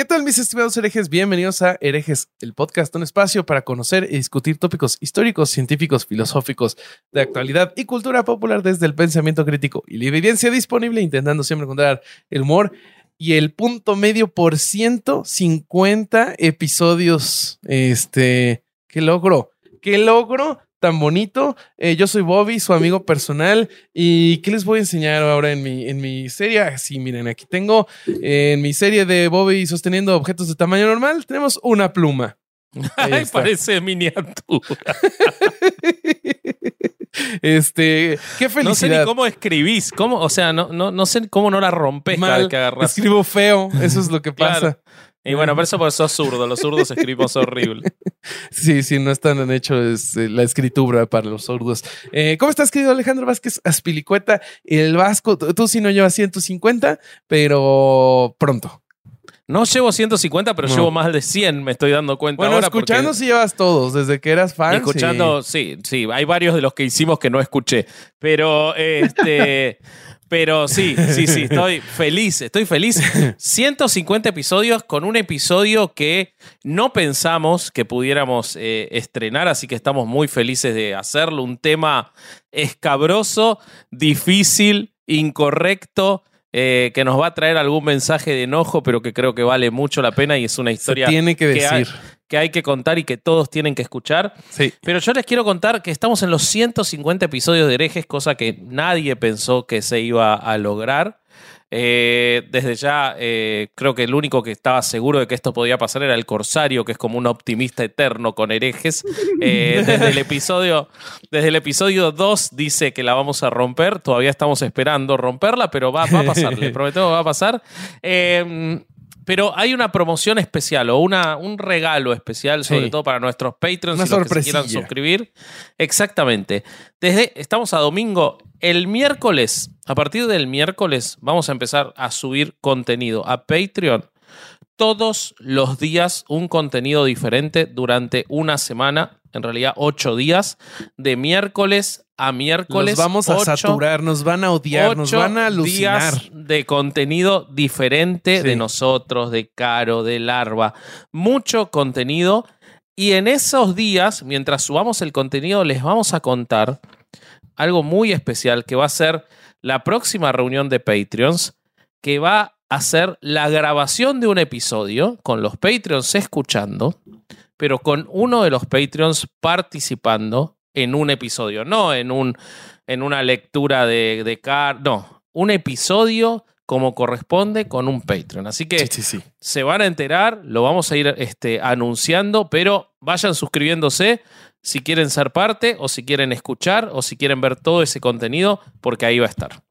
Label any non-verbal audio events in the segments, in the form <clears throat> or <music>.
¿Qué tal mis estimados herejes? Bienvenidos a Herejes, el podcast, un espacio para conocer y discutir tópicos históricos, científicos, filosóficos, de actualidad y cultura popular desde el pensamiento crítico y la evidencia disponible, intentando siempre encontrar el humor y el punto medio por 150 episodios. Este, ¿qué logro? ¿Qué logro? Tan bonito. Eh, yo soy Bobby, su amigo personal. ¿Y qué les voy a enseñar ahora en mi, en mi serie? Ah, sí, miren, aquí tengo eh, en mi serie de Bobby sosteniendo objetos de tamaño normal, tenemos una pluma. <laughs> Ay, parece miniatura. <laughs> este, qué felicidad. No sé ni cómo escribís, cómo, o sea, no, no, no sé cómo no la rompes Mal, que agarras. Escribo feo, eso es lo que <laughs> Claro. Y bueno, por eso por sos zurdo, los zurdos <laughs> escribimos horrible. Sí, sí, no están en hecho es, eh, la escritura para los sordos. Eh, ¿Cómo estás, querido Alejandro Vázquez Aspilicueta? El Vasco, tú, sí no llevas 150, pero pronto. No llevo 150, pero No. llevo más de 100, me estoy dando cuenta Bueno, ahora. escuchando porque- sí llevas todos, desde que eras fan. escuchando, sí. sí, hay varios de los que hicimos que no escuché. Pero este. <laughs> Pero sí, sí, sí, <laughs> estoy feliz, estoy feliz. 150 episodios con un episodio que no pensamos que pudiéramos eh, estrenar, así que estamos muy felices de hacerlo. Un tema escabroso, difícil, incorrecto, eh, que nos va a traer algún mensaje de enojo, pero que creo que vale mucho la pena y es una Se historia tiene que que hay- decir. que hay que contar y que todos tienen que escuchar. Sí. Pero yo les quiero contar que estamos en los 150 episodios de herejes, cosa que nadie pensó que se iba a lograr. Eh, desde ya, eh, creo que el único que estaba seguro de que esto podía pasar era el Corsario, que es como un optimista eterno con herejes. Eh, <laughs> desde el episodio, desde el episodio 2 dice que la vamos a romper. Todavía estamos esperando romperla, pero va, va a pasar. Le <laughs> prometemos que va a pasar. Eh, pero hay una promoción especial o una, un regalo especial, sobre Sí. todo para nuestros Patreons y los que se quieran suscribir. Exactamente. Desde, estamos a domingo. El miércoles, a partir del miércoles, vamos a empezar a subir contenido a Patreon. Todos los días un contenido diferente durante una semana, en realidad ocho días, de miércoles a miércoles. Los vamos a ocho- saturar, nos van a odiar, nos van a alucinar. días de contenido diferente Sí. de nosotros, de Caro, de Larva. Mucho contenido. Y en esos días, mientras subamos el contenido, les vamos a contar algo muy especial que va a ser la próxima reunión de Patreons, que va a ser la grabación de un episodio con los Patreons escuchando, pero con uno de los Patreons participando en un episodio, no en, un, en una lectura de, de car, no, un episodio como corresponde con un Patreon. Así que Sí, sí, sí. se van a enterar, lo vamos a ir este, anunciando, pero vayan suscribiéndose si quieren ser parte o si quieren escuchar o si quieren ver todo ese contenido, porque ahí va a estar.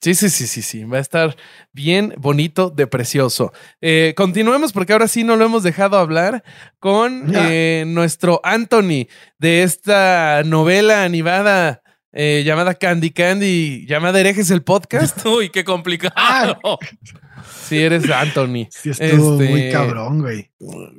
Sí, sí, sí, sí, sí. Va a estar bien bonito, de precioso. Eh, continuemos porque ahora sí no lo hemos dejado hablar con <laughs> eh, nuestro Anthony de esta novela animada eh, llamada Candy Candy, llamada Herejes el podcast. <laughs> Uy, qué complicado. Si eres Anthony. Sí, estuvo Este- muy cabrón, güey.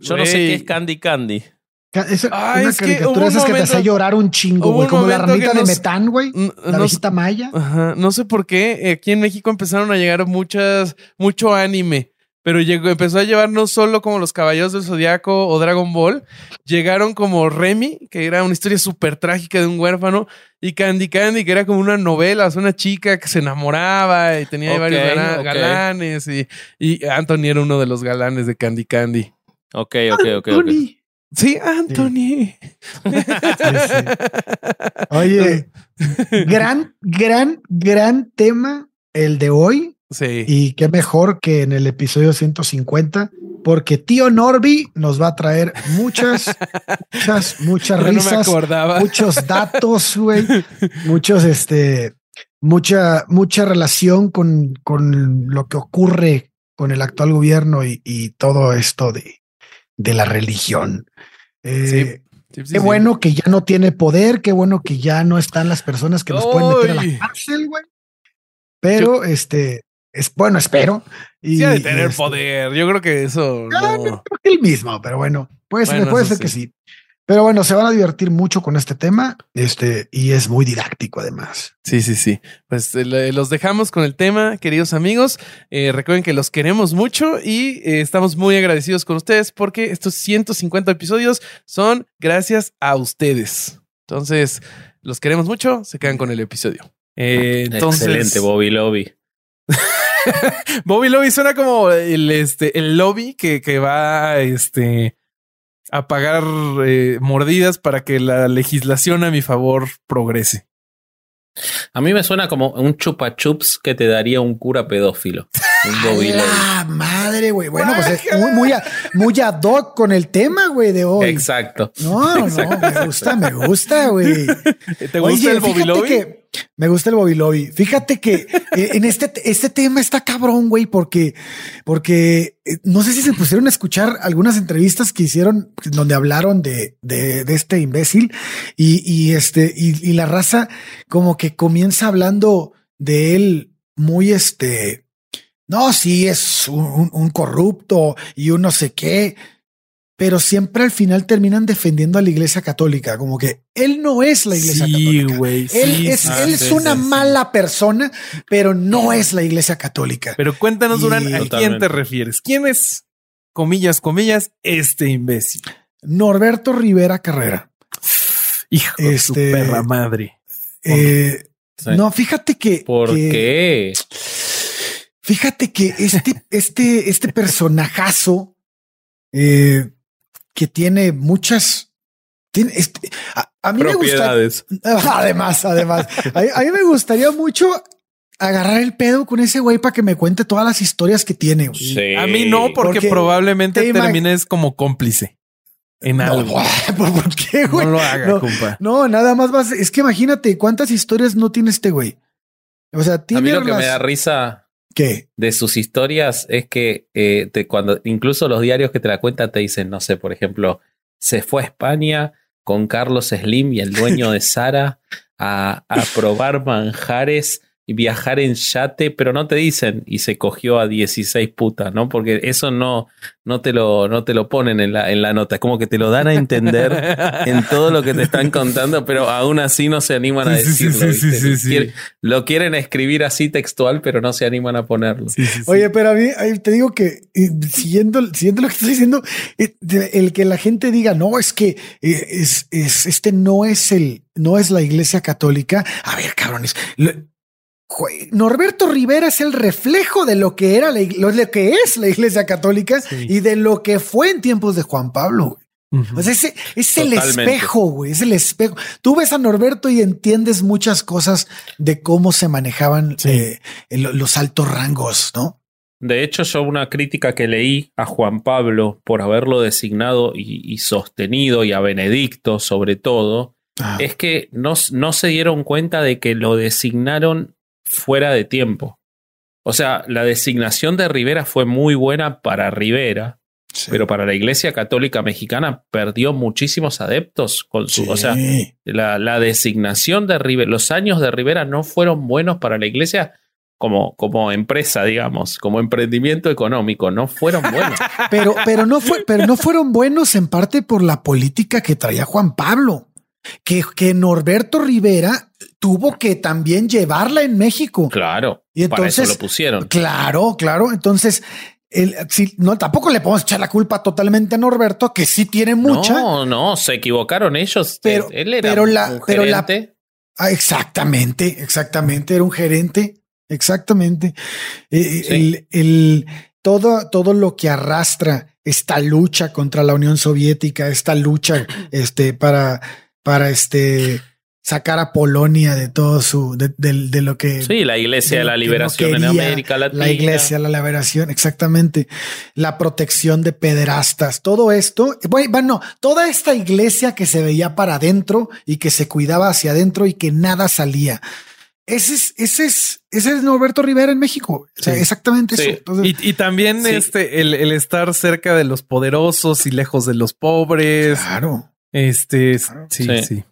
Yo no sé qué es Candy Candy. Ca- Es Ah, una es que caricatura esas que te hace llorar un chingo, hubo güey. Como la que ramita de nos- metán, güey. La no- abejita maya. Ajá, no sé por qué eh, aquí en México empezaron a llegar muchas, mucho anime, pero llegó, empezó a llevar no solo como los Caballeros del Zodiaco o Dragon Ball, llegaron como Remy, que era una historia súper trágica de un huérfano, y Candy Candy, que era como una novela, o sea, una chica que se enamoraba y tenía varios galanes, y, y Anthony era uno de los galanes de Candy Candy. Ok, ok, ok. Sí, Anthony. Oye, <laughs> gran, gran, gran tema el de hoy. Sí. Y qué mejor que en el episodio 150, porque tío Norby nos va a traer muchas, muchas, muchas <laughs> no risas, muchos <laughs> datos, güey, muchos, este, mucha, mucha relación con, con lo que ocurre con el actual gobierno y, y todo esto de, de la religión. Eh, Sí, sí, Qué bueno que ya no tiene poder, qué bueno que ya no están las personas que nos pueden meter a la cárcel, güey. Pero este es bueno, espero. Y, Sí, ha de tener este, poder. Yo creo que eso. ah, no. creo que el mismo, pero bueno, pues Bueno, puede ser que sí. Pero bueno, se van a divertir mucho con este tema, este, y es muy didáctico además. Sí, sí, sí. Pues eh, los dejamos con el tema, queridos amigos. Eh, recuerden que los queremos mucho y eh, estamos muy agradecidos con ustedes porque estos 150 episodios son gracias a ustedes. Entonces, los queremos mucho, se quedan con el episodio. entonces, Excelente, Bobby Lobby. <laughs> Bobby Lobby suena como el, este, el lobby que, que va este, a pagar eh, mordidas para que la legislación a mi favor progrese. A mí me suena como un chupa chups que te daría un cura pedófilo. Un <laughs> Bobby La madre, güey. Bueno, pues es muy, muy, muy ad hoc con el tema, güey, de hoy. Exacto. No, Exacto. no, me gusta, me gusta, güey. <laughs> ¿Te gusta el Bobby que me gusta el Bobby Lobby. Fíjate que eh, en este, este tema está cabrón, güey, porque, porque eh, no sé si se pusieron a escuchar algunas entrevistas que hicieron donde hablaron de, de, de este imbécil y, y este, y, la raza como que comienza hablando de él muy este, no, sí es un- un corrupto y un no sé qué, pero siempre al final terminan defendiendo a la iglesia católica, como que él no es la iglesia Sí, católica. güey. Él, sí, es, él es una sí, mala persona, pero no es la iglesia católica. Pero cuéntanos, Y- Durán, ¿a quién te refieres? ¿Quién es, comillas, este imbécil? Norberto Rivera Carrera. Hijo de su Este- perra madre. Eh. No, fíjate que. ¿Por que- qué? Fíjate que este, este, este personajazo eh, que tiene muchas. Tiene este, a, a mí me gusta. Propiedades. <laughs> Además, además, a, a mí me gustaría mucho agarrar el pedo con ese güey para que me cuente todas las historias que tiene. Sí. A mí no, porque, Porque probablemente te termines como cómplice en algo. <laughs> ¿por, por qué, No güey? lo haga, No, compa. No, nada más vas. Es que imagínate cuántas historias no tiene este güey. O sea, A tiene mí lo que me da risa ¿Qué? de sus historias es que eh, cuando incluso los diarios que te la cuentan te dicen, no sé, por ejemplo, se fue a España con Carlos Slim y el dueño de Sara a, a probar manjares y viajar en yate, pero no te dicen y se cogió a 16 putas, ¿no? Porque eso no, no, te, lo, no te lo ponen en la, en la nota, es como que te lo dan a entender en todo lo que te están contando, pero aún así no se animan a Sí, sí, sí, decirlo. sí, sí, Lo quieren escribir así textual, pero no se animan a ponerlo. Sí, sí, sí. Oye, pero a mí te digo que eh, siguiendo, siguiendo lo que estás diciendo, eh, de- el que la gente diga no es que eh, es, es este no es el no es la iglesia católica. A ver, cabrones. lo- Norberto Rivera es el reflejo de lo que era la, lo, lo que es la iglesia católica Sí. y de lo que fue en tiempos de Juan Pablo. O sea, ese, es el espejo, güey, es el espejo. Tú ves a Norberto y entiendes muchas cosas de cómo se manejaban Sí. eh, lo- los altos rangos, ¿no? De hecho, yo una crítica que leí a Juan Pablo por haberlo designado y, y sostenido, y a Benedicto sobre todo, Ah. es que no, no se dieron cuenta de que lo designaron fuera de tiempo. O sea, la designación de Rivera fue muy buena para Rivera, Sí. pero para la Iglesia Católica Mexicana perdió muchísimos adeptos con su, o sea, la, la designación de Rivera, los años de Rivera no fueron buenos para la iglesia como, como empresa, digamos, como emprendimiento económico, no fueron buenos. <laughs> pero, pero no fue, pero no fueron buenos en parte por la política que traía Juan Pablo, que, que Norberto Rivera tuvo que también llevarla en México. Claro, Y para eso entonces- lo pusieron. Claro, claro. Entonces, el, si, no, tampoco le podemos echar la culpa totalmente a Norberto, que sí tiene mucha. No, no, se equivocaron ellos. Pero- Él era pero la- un pero la- gerente. Ah, exactamente, exactamente. Era un gerente. Exactamente. Eh, Sí. el, el- todo, todo lo que arrastra esta lucha contra la Unión Soviética, esta lucha este, para, para este, sacar a Polonia de todo su, de, de- de lo que Sí, la iglesia de la no liberación en América Latina. la iglesia, la liberación, exactamente. La protección de pederastas, todo esto. Bueno, toda esta iglesia que se veía para adentro y que se cuidaba hacia adentro y que nada salía. Ese es, ese es, ese es Norberto Rivera en México. O sea, Sí. exactamente Sí. eso. Entonces, Y, y también Sí. este, el, el estar cerca de los poderosos y lejos de los pobres. claro. Este, es- Claro. sí, Sí.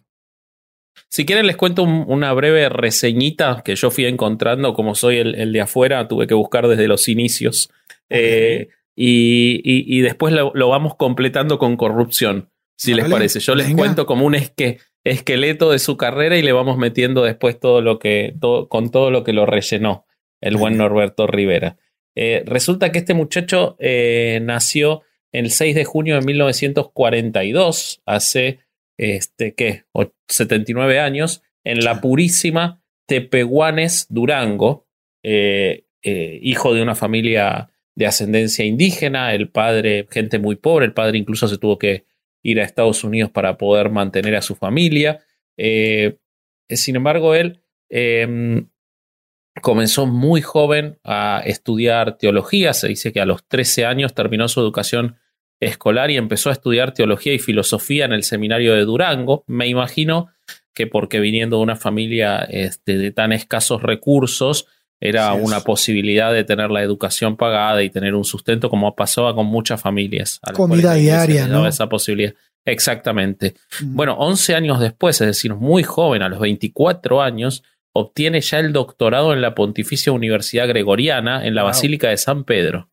Si quieren les cuento un- una breve reseñita que yo fui encontrando, como soy el, el de afuera, tuve que buscar desde los inicios. Eh, y, y- y después lo, lo vamos completando con corrupción. si les parece. Yo les venga. cuento como un esque- esqueleto de su carrera y le vamos metiendo después todo lo que, todo- con todo lo que lo rellenó el buen Norberto Rivera. Eh, resulta que este muchacho eh, nació el 6 de junio de 1942, hace, este, ¿qué? O- 79 años, en la purísima Tepehuanes, Durango, eh, eh, hijo de una familia de ascendencia indígena, el padre, gente muy pobre, el padre incluso se tuvo que ir a Estados Unidos para poder mantener a su familia. Eh, sin embargo, él eh, comenzó muy joven a estudiar teología, se dice que a los 13 años terminó su educación escolar y empezó a estudiar teología y filosofía en el seminario de Durango. Me imagino que porque viniendo de una familia este, de tan escasos recursos, era Así es. una posibilidad de tener la educación pagada y tener un sustento como pasaba con muchas familias. a Comida diaria, ¿no? Esa posibilidad. Exactamente. Mm. Bueno, 11 años después, es decir, muy joven, a los 24 años, obtiene ya el doctorado en la Pontificia Universidad Gregoriana en la Wow. Basílica de San Pedro,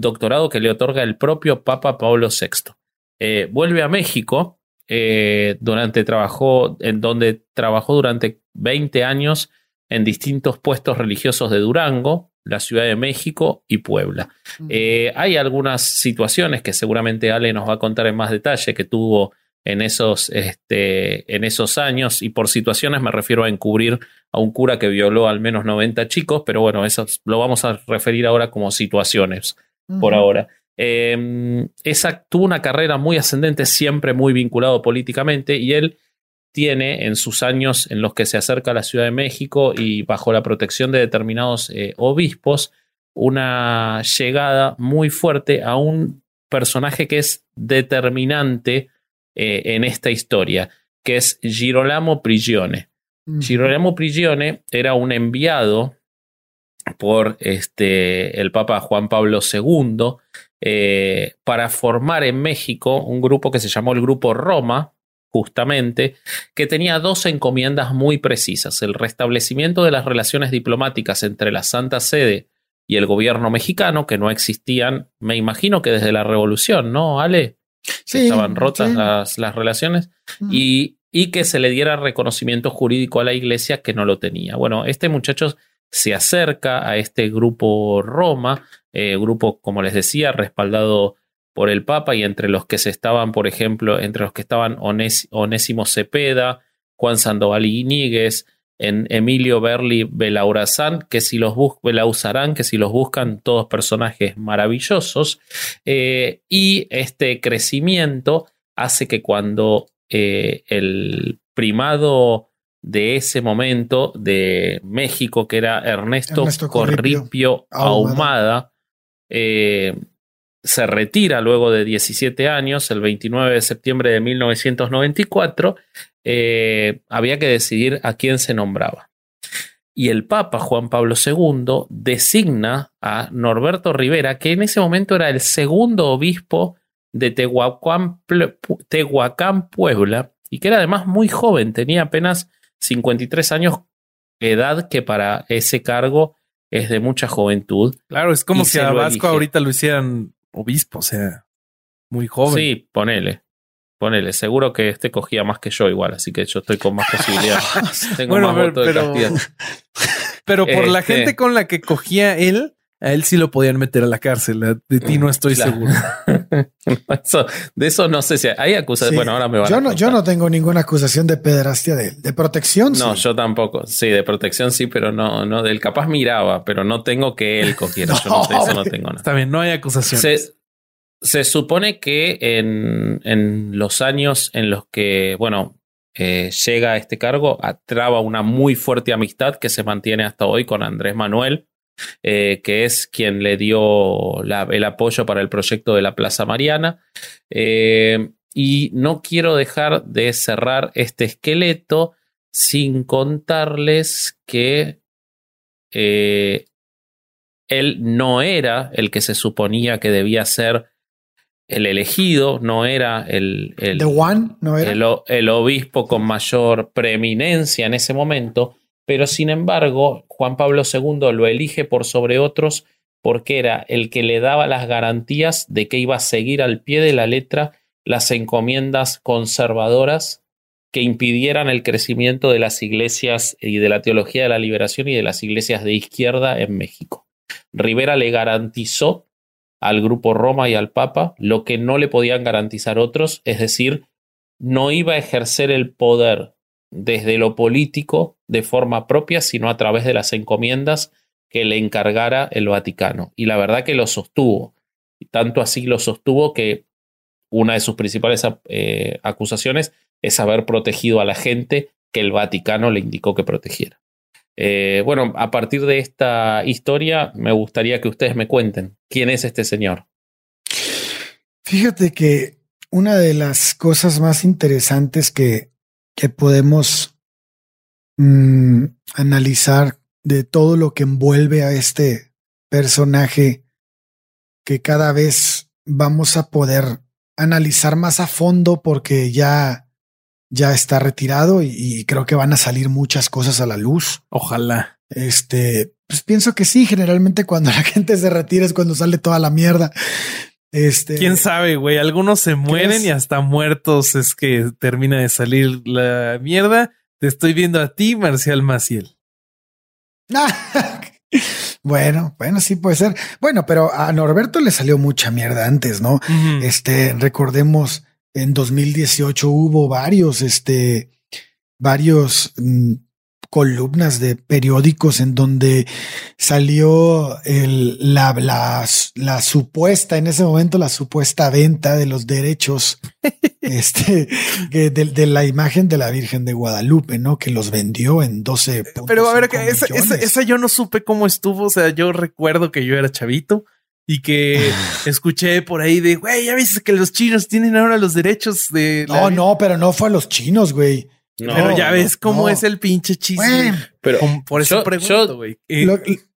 doctorado que le otorga el propio Papa Pablo VI. Eh, vuelve a México, eh, durante trabajó, en donde trabajó durante 20 años en distintos puestos religiosos de Durango, la Ciudad de México y Puebla. Eh, hay algunas situaciones que seguramente Ale nos va a contar en más detalle que tuvo en esos, este, en esos años, y por situaciones me refiero a encubrir a un cura que violó al menos 90 chicos, pero bueno, eso lo vamos a referir ahora como situaciones por ahora. Eh, esa, tuvo una carrera muy ascendente, siempre muy vinculado políticamente, y él tiene en sus años en los que se acerca a la Ciudad de México y bajo la protección de determinados eh, obispos, una llegada muy fuerte a un personaje que es determinante eh, en esta historia, que es Girolamo Prigione. Girolamo Prigione era un enviado por este, el Papa Juan Pablo II eh, para formar en México un grupo que se llamó el Grupo Roma, justamente, que tenía dos encomiendas muy precisas, el restablecimiento de las relaciones diplomáticas entre la Santa Sede y el gobierno mexicano, que no existían, me imagino que desde la revolución, ¿no, Ale? Sí, Estaban rotas sí. las, las relaciones y, y que se le diera reconocimiento jurídico a la iglesia que no lo tenía. Bueno, este muchacho se acerca a este grupo Roma, eh, grupo, como les decía, respaldado por el Papa y entre los que se estaban, por ejemplo, entre los que estaban Onés- Onésimo Cepeda, Juan Sandoval Iñiguez, en Emilio Berli Belaurazán, que si los que si los buscan, todos personajes maravillosos. Eh, y este crecimiento hace que cuando eh, el primado de ese momento de México, que era Ernesto, Ernesto Corripio Corripio Ahumada. Eh, se retira luego de 17 años, el 29 de septiembre de 1994, eh, había que decidir a quién se nombraba. Y el Papa Juan Pablo II designa a Norberto Rivera, que en ese momento era el segundo obispo de Tehuacán, Puebla, y que era además muy joven, tenía apenas 53 años, edad que para ese cargo es de mucha juventud. Claro, es como si a Vasco ahorita lo hicieran obispo, o sea, muy joven. Sí, ponele. Ponele, seguro que este cogía más que yo igual, así que yo estoy con más posibilidades. <laughs> Tengo Bueno, más pero- voto de pero-. <laughs> Pero por la Este- gente con la que cogía él, a él sí lo podían meter a la cárcel. A- De ti no estoy Claro. seguro. <laughs> Eso- de eso no sé si hay acusaciones. Sí. Bueno, ahora me van yo a no, yo no tengo ninguna acusación de pederastia de él. De protección, No, sí. yo tampoco. Sí, de protección sí, pero no, no, del capaz miraba, pero no tengo que él cogiera. <laughs> Yo no, eso no tengo nada. Está bien, no hay acusaciones. Se, se supone que en, en los años en los que, bueno, eh, llega a este cargo, traba una muy fuerte amistad que se mantiene hasta hoy con Andrés Manuel, eh, que es quien le dio la- el apoyo para el proyecto de la Plaza Mariana. Eh, y no quiero dejar de cerrar este esqueleto sin contarles que eh, él no era el que se suponía que debía ser el elegido, no era el, el, The One, ¿no era? el, el obispo con mayor preeminencia en ese momento, pero sin embargo Juan Pablo II lo elige por sobre otros porque era el que le daba las garantías de que iba a seguir al pie de la letra las encomiendas conservadoras que impidieran el crecimiento de las iglesias y de la teología de la liberación y de las iglesias de izquierda en México. Rivera le garantizó al grupo Roma y al Papa lo que no le podían garantizar otros, es decir, no iba a ejercer el poder desde lo político de forma propia, sino a través de las encomiendas que le encargara el Vaticano. Y la verdad que lo sostuvo. Y tanto así lo sostuvo que una de sus principales eh, acusaciones es haber protegido a la gente que el Vaticano le indicó que protegiera. Eh, bueno, a partir de esta historia, me gustaría que ustedes me cuenten quién es este señor. Fíjate que una de las cosas más interesantes que, que podemos mm, analizar de todo lo que envuelve a este personaje que cada vez vamos a poder analizar más a fondo porque ya ya está retirado y, creo que van a salir muchas cosas a la luz. Ojalá. Este, pues pienso que sí, generalmente cuando <laughs> la gente se retira es cuando sale toda la mierda. Este, quién sabe, güey. Algunos se mueren y hasta muertos es que termina de salir la mierda. Te estoy viendo a ti, Marcial Maciel. <laughs> bueno, bueno, sí puede ser. Bueno, pero a Norberto le salió mucha mierda antes, ¿no? Este, recordemos en 2018 hubo varios, este, varios mm, columnas de periódicos en donde salió el, la, la, la, supuesta, en ese momento, la supuesta venta de los derechos <laughs> este, de, de, la imagen de la Virgen de Guadalupe, ¿no? Que los vendió en 12. Pero a ver, esa, esa, esa, yo no supe cómo estuvo. O sea, yo recuerdo que yo era chavito y que <sighs> escuché por ahí de, güey, ya viste que los chinos tienen ahora los derechos de... No, no, pero no fue a los chinos, güey. Pero ya ves cómo es el pinche chisme. pero por eso pregunto, güey.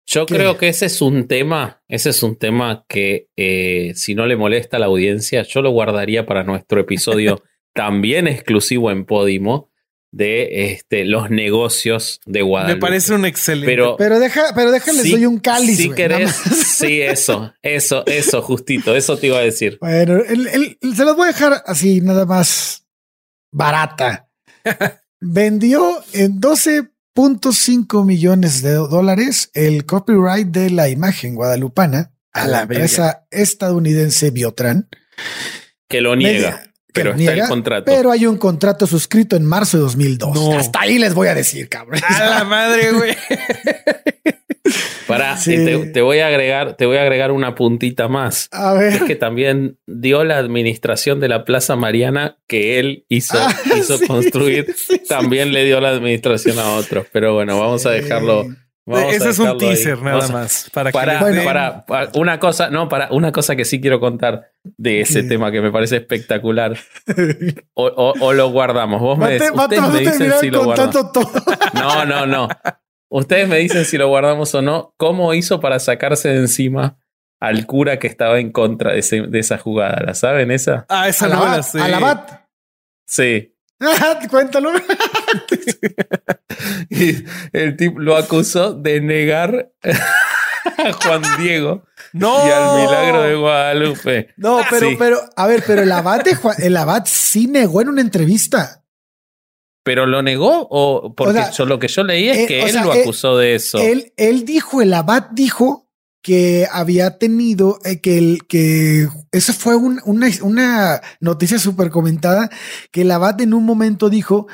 Yo, creo que ese es un tema, ese es un tema que eh, si no le molesta a la audiencia, yo lo guardaría para nuestro episodio <laughs> también exclusivo en Podimo, de este, los negocios de Guadalupe. Me parece un excelente. Pero, pero, deja, pero déjales, soy un cáliz. Si querés, <laughs> sí, eso, eso, eso, justito, eso te iba a decir. Bueno, se los voy a dejar así, nada más barata. Vendió en 12.5 millones de dólares el copyright de la imagen guadalupana a, la, empresa estadounidense Biotran. Que lo niega. Pero está el contrato. Pero hay un contrato suscrito en marzo de 2002. Hasta ahí les voy a decir, cabrón. A la madre, güey. <laughs> Para, <laughs> te, voy a agregar, te voy a agregar una puntita más. A ver. Es que también dio la administración de la Plaza Mariana que él hizo, ah, <laughs> hizo construir. también le dio la administración a otros. Pero bueno, vamos a dejarlo ese es un teaser nada más. Para, para, una cosa, no, para una cosa que sí quiero contar de ese tema que me parece espectacular. <laughs> O, lo guardamos. Vos me, ustedes me dicen si lo guardamos. No, no, no. Ustedes me dicen si lo guardamos o no. ¿Cómo hizo para sacarse de encima al cura que estaba en contra de, esa jugada? ¿La saben esa? Ah, esa no la sé. ¿A la bat? Sí. <laughs> Cuéntalo. <laughs> y el tipo lo acusó de negar a Juan Diego no. y al milagro de Guadalupe. No, pero, pero, a ver, pero el abad, el abad sí negó en una entrevista. ¿Pero lo negó? O porque lo que yo leí es eh, que él lo acusó de eso. Él, él dijo, el abad dijo que había tenido, eh, que, el, que eso fue una, una noticia súper comentada, que el abad en un momento dijo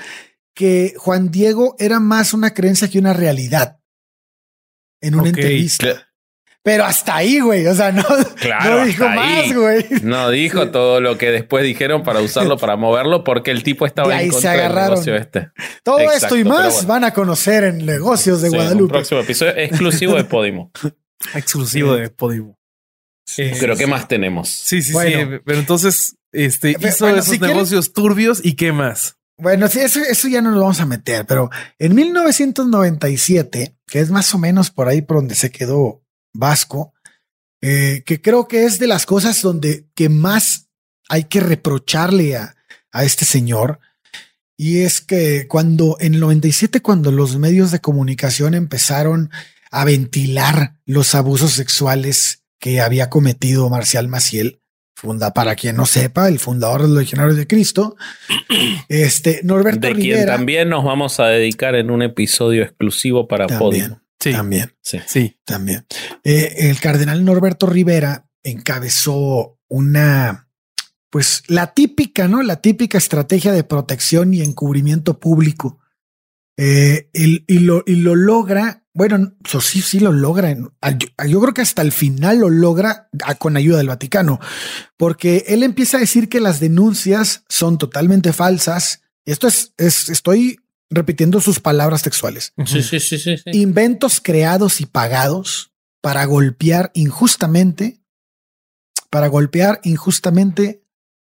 que Juan Diego era más una creencia que una realidad en una entrevista. Pero hasta ahí, güey. O sea, no, no dijo más, güey. No dijo todo lo que después dijeron para usarlo, para moverlo, porque el tipo estaba en contra del negocio este. Todo esto y más van a conocer en negocios de Guadalupe. próximo episodio exclusivo de Podimo. <laughs> Exclusivo de Podimo. Pero ¿qué más tenemos? Sí, sí, sí. Pero entonces, este, hizo esos negocios turbios y qué más. Bueno, sí, eso, eso ya no lo vamos a meter, pero en 1997, que es más o menos por ahí por donde se quedó Vasco, eh, que creo que es de las cosas donde que más hay que reprocharle a, a este señor. Y es que cuando en el 97, cuando los medios de comunicación empezaron a ventilar los abusos sexuales que había cometido Marcial Maciel, funda, para quien no sepa, el fundador de los Legionarios de Cristo. <clears throat> Este, Norberto De quien también nos vamos a dedicar en un episodio exclusivo para Podimo. Sí, también, Sí. sí. también. Eh, el cardenal Norberto Rivera encabezó una, pues la típica, ¿no? La típica estrategia de protección y encubrimiento público. Eh, y, y lo, y lo logra, bueno, eso sí, sí lo logra. yo, yo creo que hasta el final lo logra con ayuda del Vaticano, porque él empieza a decir que las denuncias son totalmente falsas. Esto es, es estoy repitiendo sus palabras textuales Sí, sí, sí, sí, sí. inventos creados y pagados para golpear injustamente, para golpear injustamente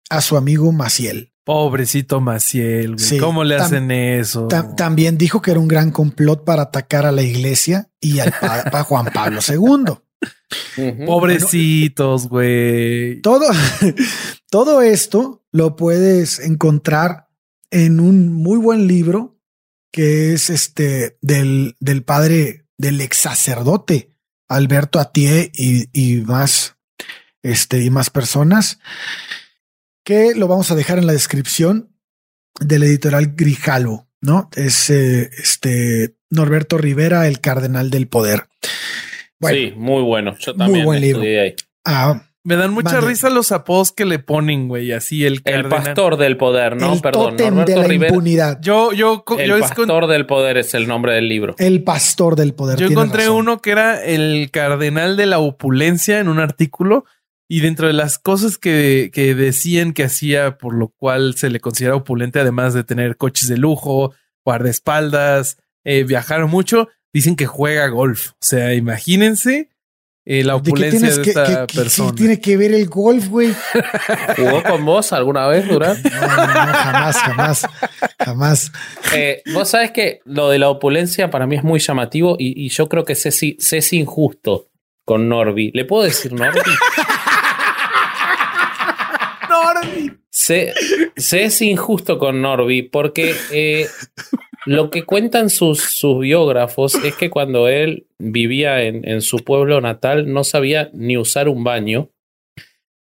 a su amigo Maciel. Pobrecito Maciel, güey. Sí, ¿Cómo le hacen eso? Ta- también dijo que era un gran complot para atacar a la iglesia y al Papa <laughs> Juan Pablo II. Pobrecitos, güey. Todo, <laughs> todo esto lo puedes encontrar en un muy buen libro que es este del, del padre del ex sacerdote Alberto Atié y, y más este y más personas que lo vamos a dejar en la descripción del editorial Grijalvo, ¿no? Es eh, este Norberto Rivera, el cardenal del poder. Bueno, sí, muy bueno. Yo también buen libro. ahí. ah, Me dan mucha risa los apodos que le ponen, güey. Así el El cardenal. pastor del poder, ¿no? el Perdón, tótem de la Rivera. impunidad. Yo, yo, El yo, pastor del poder es el nombre del libro. El pastor del poder. yo encontré razón. uno que era el cardenal de la opulencia en un artículo. Y dentro de las cosas que, que decían que hacía, por lo cual se le considera opulente, además de tener coches de lujo, guardaespaldas, eh, viajar mucho, dicen que juega golf. O sea, imagínense eh, la ¿De opulencia de que, esta que- que- persona. sí tiene que ver el golf, güey? <laughs> ¿Jugó con vos alguna vez, Durán? No, no, no, jamás, jamás, jamás. Eh, vos sabés que lo de la opulencia para mí es muy llamativo y, y yo creo que se, se es injusto con Norby. ¿Le puedo decir Norby? Se, se es injusto con Norby porque eh, lo que cuentan sus, sus biógrafos es que cuando él vivía en, en su pueblo natal no sabía ni usar un baño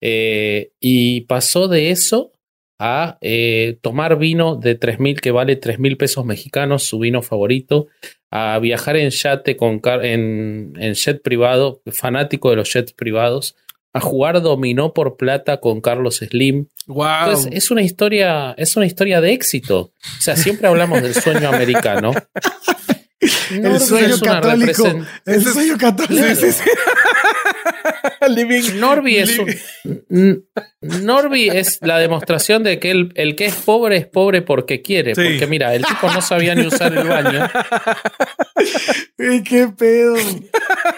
eh, y pasó de eso a eh, tomar vino de 3.000 que vale 3.000 pesos mexicanos, su vino favorito, a viajar en yate con car- en, en jet privado, fanático de los jets privados, a jugar dominó por plata con Carlos Slim. Wow. Entonces, es una historia, es una historia de éxito. O sea, siempre hablamos del sueño americano. El sueño es una católico. represen- El sueño católico. <laughs> Living- Norby es un- Norby es la demostración de que el, el que es pobre es pobre porque quiere. Sí. Porque mira, el tipo no sabía ni usar el baño. <laughs> Qué pedo.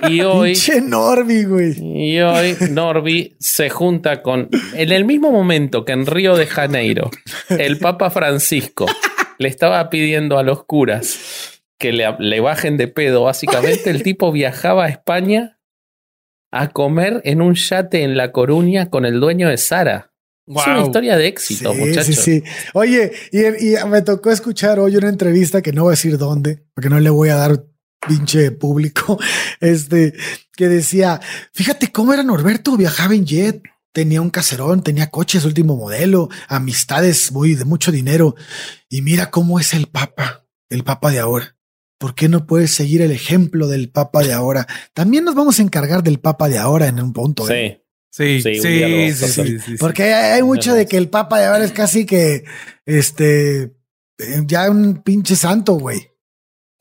Y hoy, Pinche Norby, güey. y hoy Norby se junta con. En el mismo momento que en Río de Janeiro, el Papa Francisco le estaba pidiendo a los curas que le, le bajen de pedo. Básicamente, el tipo viajaba a España a comer en un yate en La Coruña con el dueño de Sara. Es una Wow. historia de éxito, Sí, muchachos. sí, sí. Oye, y, y me tocó escuchar hoy una entrevista que no voy a decir dónde, porque no le voy a dar pinche público, <laughs> este, que decía, fíjate cómo era Norberto, viajaba en jet, tenía un caserón, tenía coches último modelo, amistades muy de mucho dinero, y mira cómo es el papa, el papa de ahora. ¿Por qué no puedes seguir el ejemplo del papa de ahora? También nos vamos a encargar del papa de ahora en un punto. ¿eh? Sí. Sí, Sí, sí, sí, sí, hacer. sí, sí. Porque hay, hay mucho de que el Papa de ahora es casi que este ya un pinche santo, güey.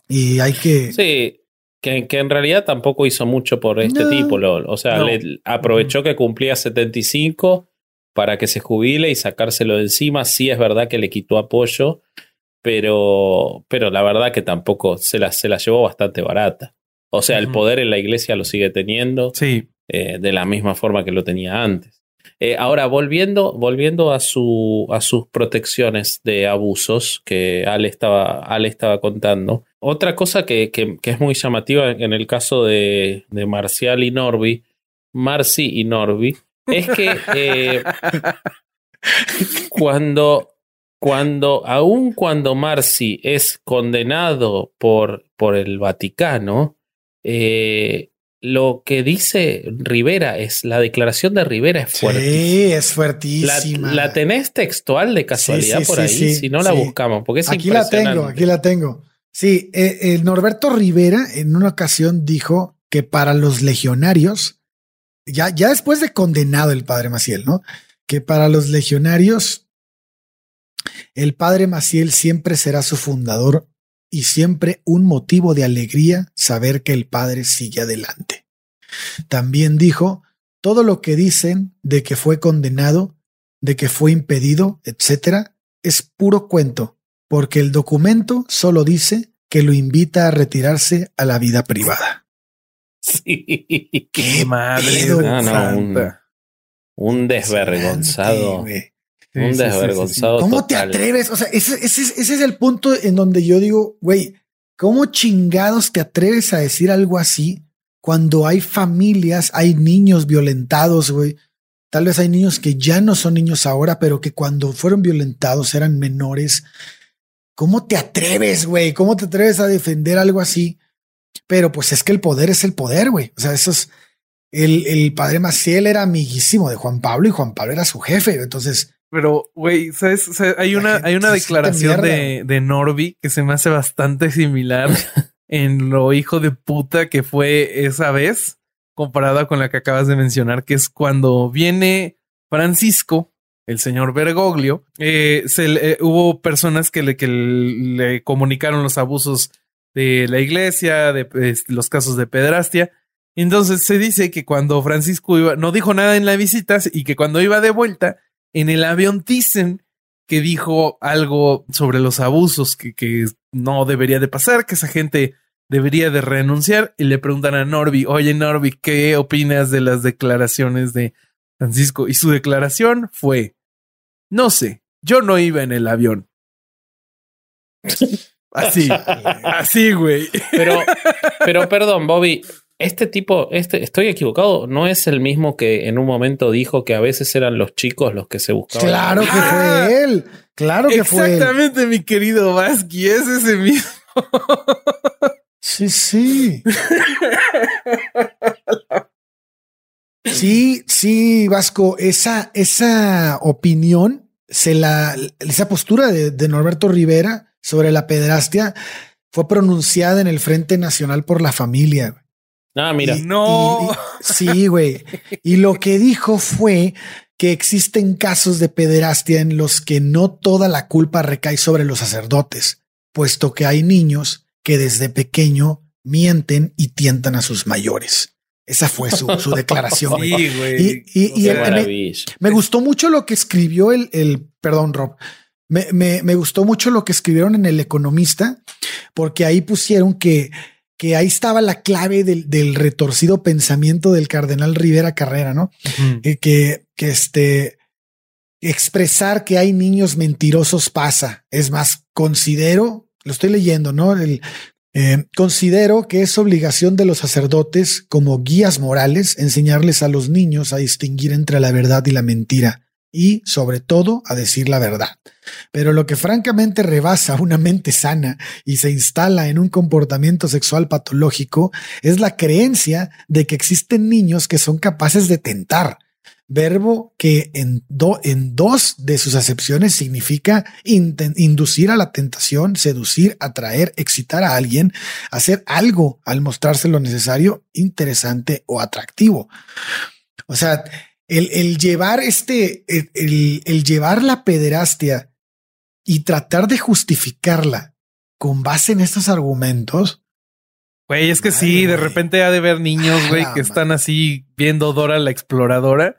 Y hay que. Sí, que, que en realidad tampoco hizo mucho por este No. tipo. lo- o sea, No. le aprovechó que cumplía 75 para que se jubile y sacárselo de encima. Sí es verdad que le quitó apoyo, pero, pero la verdad que tampoco se la, se la llevó bastante barata. O sea, el poder en la iglesia lo sigue teniendo Sí. eh, de la misma forma que lo tenía antes. Eh, ahora, volviendo, volviendo a, su, a sus protecciones de abusos que Ale estaba, Ale estaba contando, otra cosa que, que- que es muy llamativa en el caso de, de Marcial y Norby, Marcy y Norby, es que <laughs> eh, cuando, cuando, aun cuando Marcy es condenado por, por el Vaticano, eh, lo que dice Rivera es la declaración de Rivera es fuerte. Sí, es fuertísima. la tenés textual de casualidad sí, por ahí, si no la buscamos, porque es aquí la tengo, aquí la tengo. Sí, eh, eh, Norberto Rivera en una ocasión dijo que para los legionarios, ya, ya después de condenado el padre Maciel, ¿no? Que para los legionarios, el padre Maciel siempre será su fundador y siempre un motivo de alegría saber que el padre sigue adelante. También dijo, todo lo que dicen de que fue condenado, de que fue impedido, etcétera, es puro cuento, porque el documento solo dice que lo invita a retirarse a la vida privada. Sí. ¡Qué madre pedo, no. Un desvergonzado. Sí, un sí, sí, sí, sí. desvergonzado. ¿Cómo te atreves? O sea, ese, ese es- ese es el punto en donde yo digo, güey, ¿cómo chingados te atreves a decir algo así cuando hay familias, hay niños violentados, güey? Tal vez hay niños que ya no son niños ahora, pero que cuando fueron violentados eran menores. ¿Cómo te atreves, güey? ¿Cómo te atreves a defender algo así? Pero pues es que el poder es el poder, güey. O sea, eso es... El, el padre Maciel era amiguísimo de Juan Pablo y Juan Pablo era su jefe. Entonces, Pero, güey, ¿sabes? O sea, hay una, hay una declaración de, de Norby que se me hace bastante similar <laughs> en lo hijo de puta que fue esa vez, comparada con la que acabas de mencionar, que es cuando viene Francisco, el señor Bergoglio, eh, se le- eh, hubo personas que le, que le comunicaron los abusos de la iglesia, de los casos de pedrastia. Entonces se dice que cuando Francisco iba, no dijo nada en la visita y que cuando iba de vuelta, en el avión dicen que dijo algo sobre los abusos que, que no debería de pasar, que esa gente debería de renunciar y le preguntan a Norby, oye Norby, ¿qué opinas de las declaraciones de Francisco? Y su declaración fue, no sé, yo no iba en el avión. <laughs> Así, así, güey. Pero, pero perdón, Bobby. Este tipo, este, estoy equivocado, no es el mismo que en un momento dijo que a veces eran los chicos los que se buscaban. Claro que Ah. fue él. Claro que fue él. Exactamente, mi querido Vasqui, es ese mismo. Sí, sí. Sí, sí, Vasco, esa, esa opinión, se la, esa postura de, de Norberto Rivera sobre la pedrastia fue pronunciada en el Frente Nacional por la Familia. Ah, mira. Y- No. y- sí, güey. Y lo que dijo fue que existen casos de pederastia en los que no toda la culpa recae sobre los sacerdotes, puesto que hay niños que desde pequeño mienten y tientan a sus mayores. Esa fue su, su <laughs> declaración. Sí, güey. Y, y- y Qué el- me, me gustó mucho lo que escribió el, el perdón, Rob. Me, me- me gustó mucho lo que escribieron en El Economista, porque ahí pusieron que, que ahí estaba la clave del, del retorcido pensamiento del cardenal Rivera Carrera, ¿no? Que, que este expresar que hay niños mentirosos pasa. Es más, considero, lo estoy leyendo, ¿no? El, eh, considero que es obligación de los sacerdotes como guías morales enseñarles a los niños a distinguir entre la verdad y la mentira y, sobre todo, a decir la verdad. Pero lo que francamente rebasa una mente sana y se instala en un comportamiento sexual patológico es la creencia de que existen niños que son capaces de tentar, verbo que en, do- en dos de sus acepciones significa inducir a la tentación, seducir, atraer, excitar a alguien, hacer algo al mostrarse lo necesario, interesante o atractivo. O sea, el, el llevar este, el, el- el llevar la pederastia y tratar de justificarla con base en estos argumentos, Güey, es que Madre, sí, de repente ha de ver niños, Ah, güey, la que están así viendo Dora la exploradora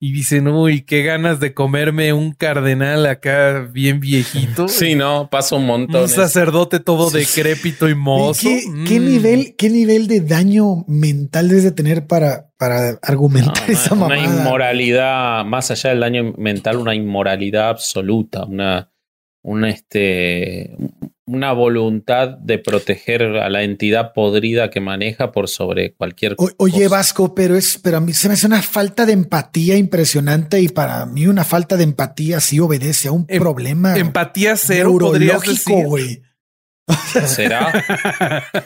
y dicen, uy, qué ganas de comerme un cardenal acá bien viejito. <laughs> Sí, no, pasa un montón. Un sacerdote todo decrépito y mozo. ¿Qué, qué Mm. nivel, qué nivel de daño mental debes de tener para, para argumentar no, esa una mamada? inmoralidad, más allá del daño mental, una inmoralidad absoluta, una, una, este, una voluntad de proteger a la entidad podrida que maneja por sobre cualquier O- oye, cosa. Vasco, pero es, pero a mí se me hace una falta de empatía impresionante y para mí una falta de empatía sí obedece a un Em- problema Empatía cero, neurológico, güey. <laughs> ¿Será?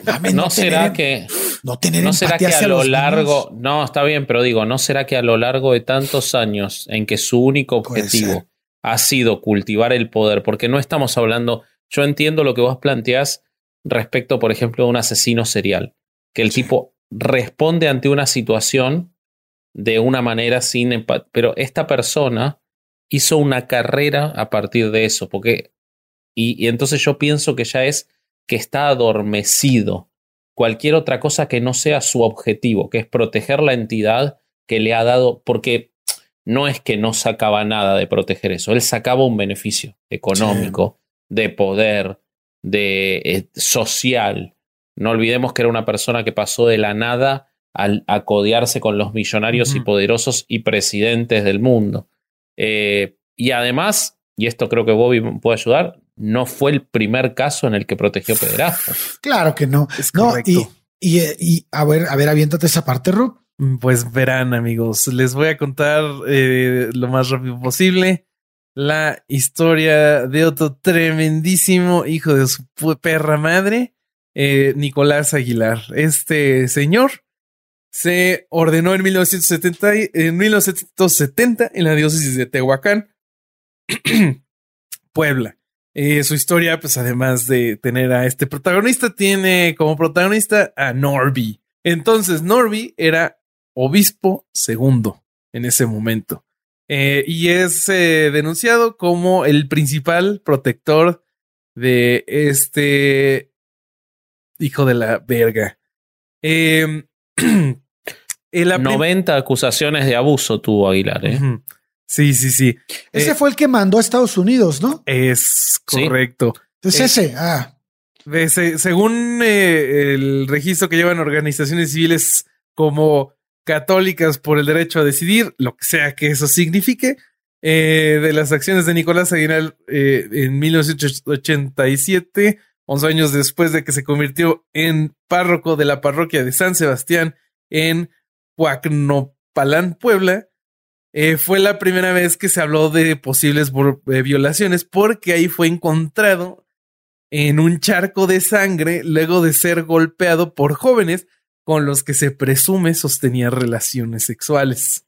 Mames, ¿No tener- será que no tener ¿No será que a lo largo, niños. no, está bien, pero digo, ¿no será que a lo largo de tantos años en que su único objetivo ha sido cultivar el poder? Porque no estamos hablando, yo entiendo lo que vos planteás respecto, por ejemplo, de un asesino serial, que el tipo responde ante una situación de una manera sin empa- pero esta persona hizo una carrera a partir de eso, porque y, y entonces yo pienso que ya es que está adormecido cualquier otra cosa que no sea su objetivo, que es proteger la entidad que le ha dado, porque no es que no sacaba nada de proteger eso, él sacaba un beneficio económico, de poder, de eh, social. No olvidemos que era una persona que pasó de la nada al, a codearse con los millonarios y poderosos y presidentes del mundo. Eh, y además, y esto creo que Bobby puede ayudar, no fue el primer caso en el que protegió pederastas. Claro que no. Es No, y, y, y a ver, a ver, aviéntate esa parte, Rob. Pues verán, amigos, les voy a contar eh, lo más rápido posible la historia de otro tremendísimo hijo de su perra madre, eh, Nicolás Aguilar. Este señor se ordenó en 1970, y- en 1970 en la diócesis de Tehuacán, <clears throat> Puebla. Eh, su historia, pues además de tener a este protagonista, tiene como protagonista a Norby. Entonces, Norby era obispo segundo en ese momento. Eh, y es eh, denunciado como el principal protector de este hijo de la verga. <clears throat> Eh, prim- 90 acusaciones de abuso tuvo Aguilar. ¿eh? Sí, sí, sí. Ese Eh, fue el que mandó a Estados Unidos, ¿no? Es Sí. correcto. Es eh, ese. Ah, De- se- según eh, el registro que llevan organizaciones civiles como católicas por el derecho a decidir, lo que sea que eso signifique, eh, de las acciones de Nicolás Aguilar eh, en 1987, 11 años después de que se convirtió en párroco de la parroquia de San Sebastián en Huacnopalán, Puebla, eh, fue la primera vez que se habló de posibles violaciones porque ahí fue encontrado en un charco de sangre luego de ser golpeado por jóvenes con los que se presume sostenía relaciones sexuales.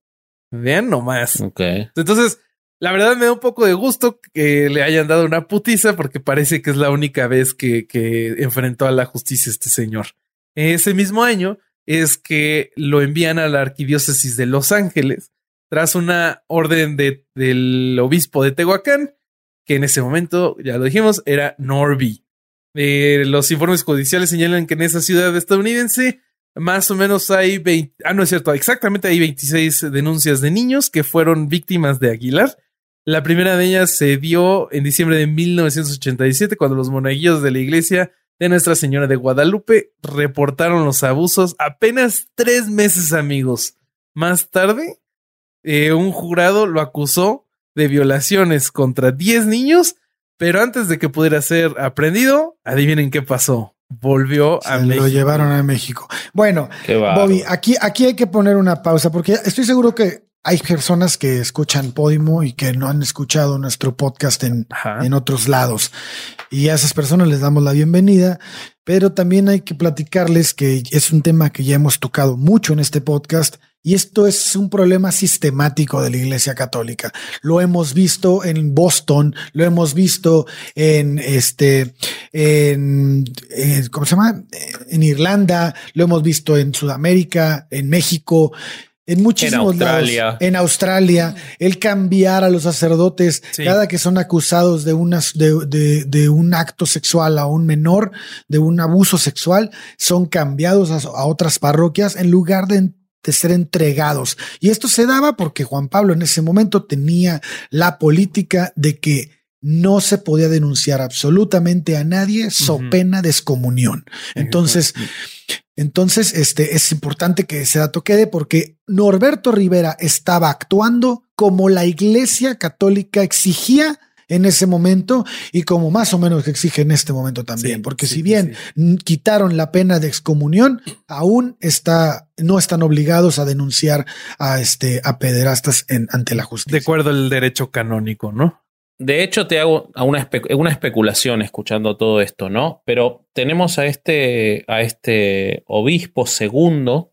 Vean nomás. Ok. Entonces, la verdad me da un poco de gusto que le hayan dado una putiza porque parece que es la única vez que, que enfrentó a la justicia este señor. Ese mismo año es que lo envían a la arquidiócesis de Los Ángeles tras una orden de, del obispo de Tehuacán, que en ese momento, ya lo dijimos, era Norby. Eh, los informes judiciales señalan que en esa ciudad estadounidense más o menos hay 20, ah, no es cierto, exactamente hay 26 denuncias de niños que fueron víctimas de Aguilar. La primera de ellas se dio en diciembre de 1987 cuando los monaguillos de la iglesia de Nuestra Señora de Guadalupe reportaron los abusos apenas tres meses, amigos. Más tarde, eh, un jurado lo acusó de violaciones contra 10 niños, pero antes de que pudiera ser aprendido, adivinen qué pasó. Volvió a se lo México. llevaron a México. Bueno. Bobby, aquí, aquí hay que poner una pausa porque estoy seguro que hay personas que escuchan Podimo y que no han escuchado nuestro podcast en, en otros lados. Y a esas personas les damos la bienvenida, pero también hay que platicarles que es un tema que ya hemos tocado mucho en este podcast y esto es un problema sistemático de la Iglesia Católica. Lo hemos visto en Boston, lo hemos visto en este, en, en- ¿cómo se llama? En Irlanda, lo hemos visto en Sudamérica, en México. En muchísimos Australia. lados, en Australia, el cambiar a los sacerdotes Sí. cada que son acusados de, unas, de, de- de un acto sexual a un menor, de un abuso sexual, son cambiados a, a otras parroquias en lugar de, de ser entregados. Y esto se daba porque Juan Pablo en ese momento tenía la política de que no se podía denunciar absolutamente a nadie so pena de excomunión. Entonces, entonces, este es importante que ese dato quede porque Norberto Rivera estaba actuando como la Iglesia Católica exigía en ese momento y como más o menos exige en este momento también, Sí, porque sí, si bien sí. quitaron la pena de excomunión, aún está no están obligados a denunciar a este a pederastas en, ante la De justicia. acuerdo al derecho canónico, ¿no? De hecho, te hago una, especulación escuchando todo esto, ¿no? Pero tenemos a este, a este obispo segundo,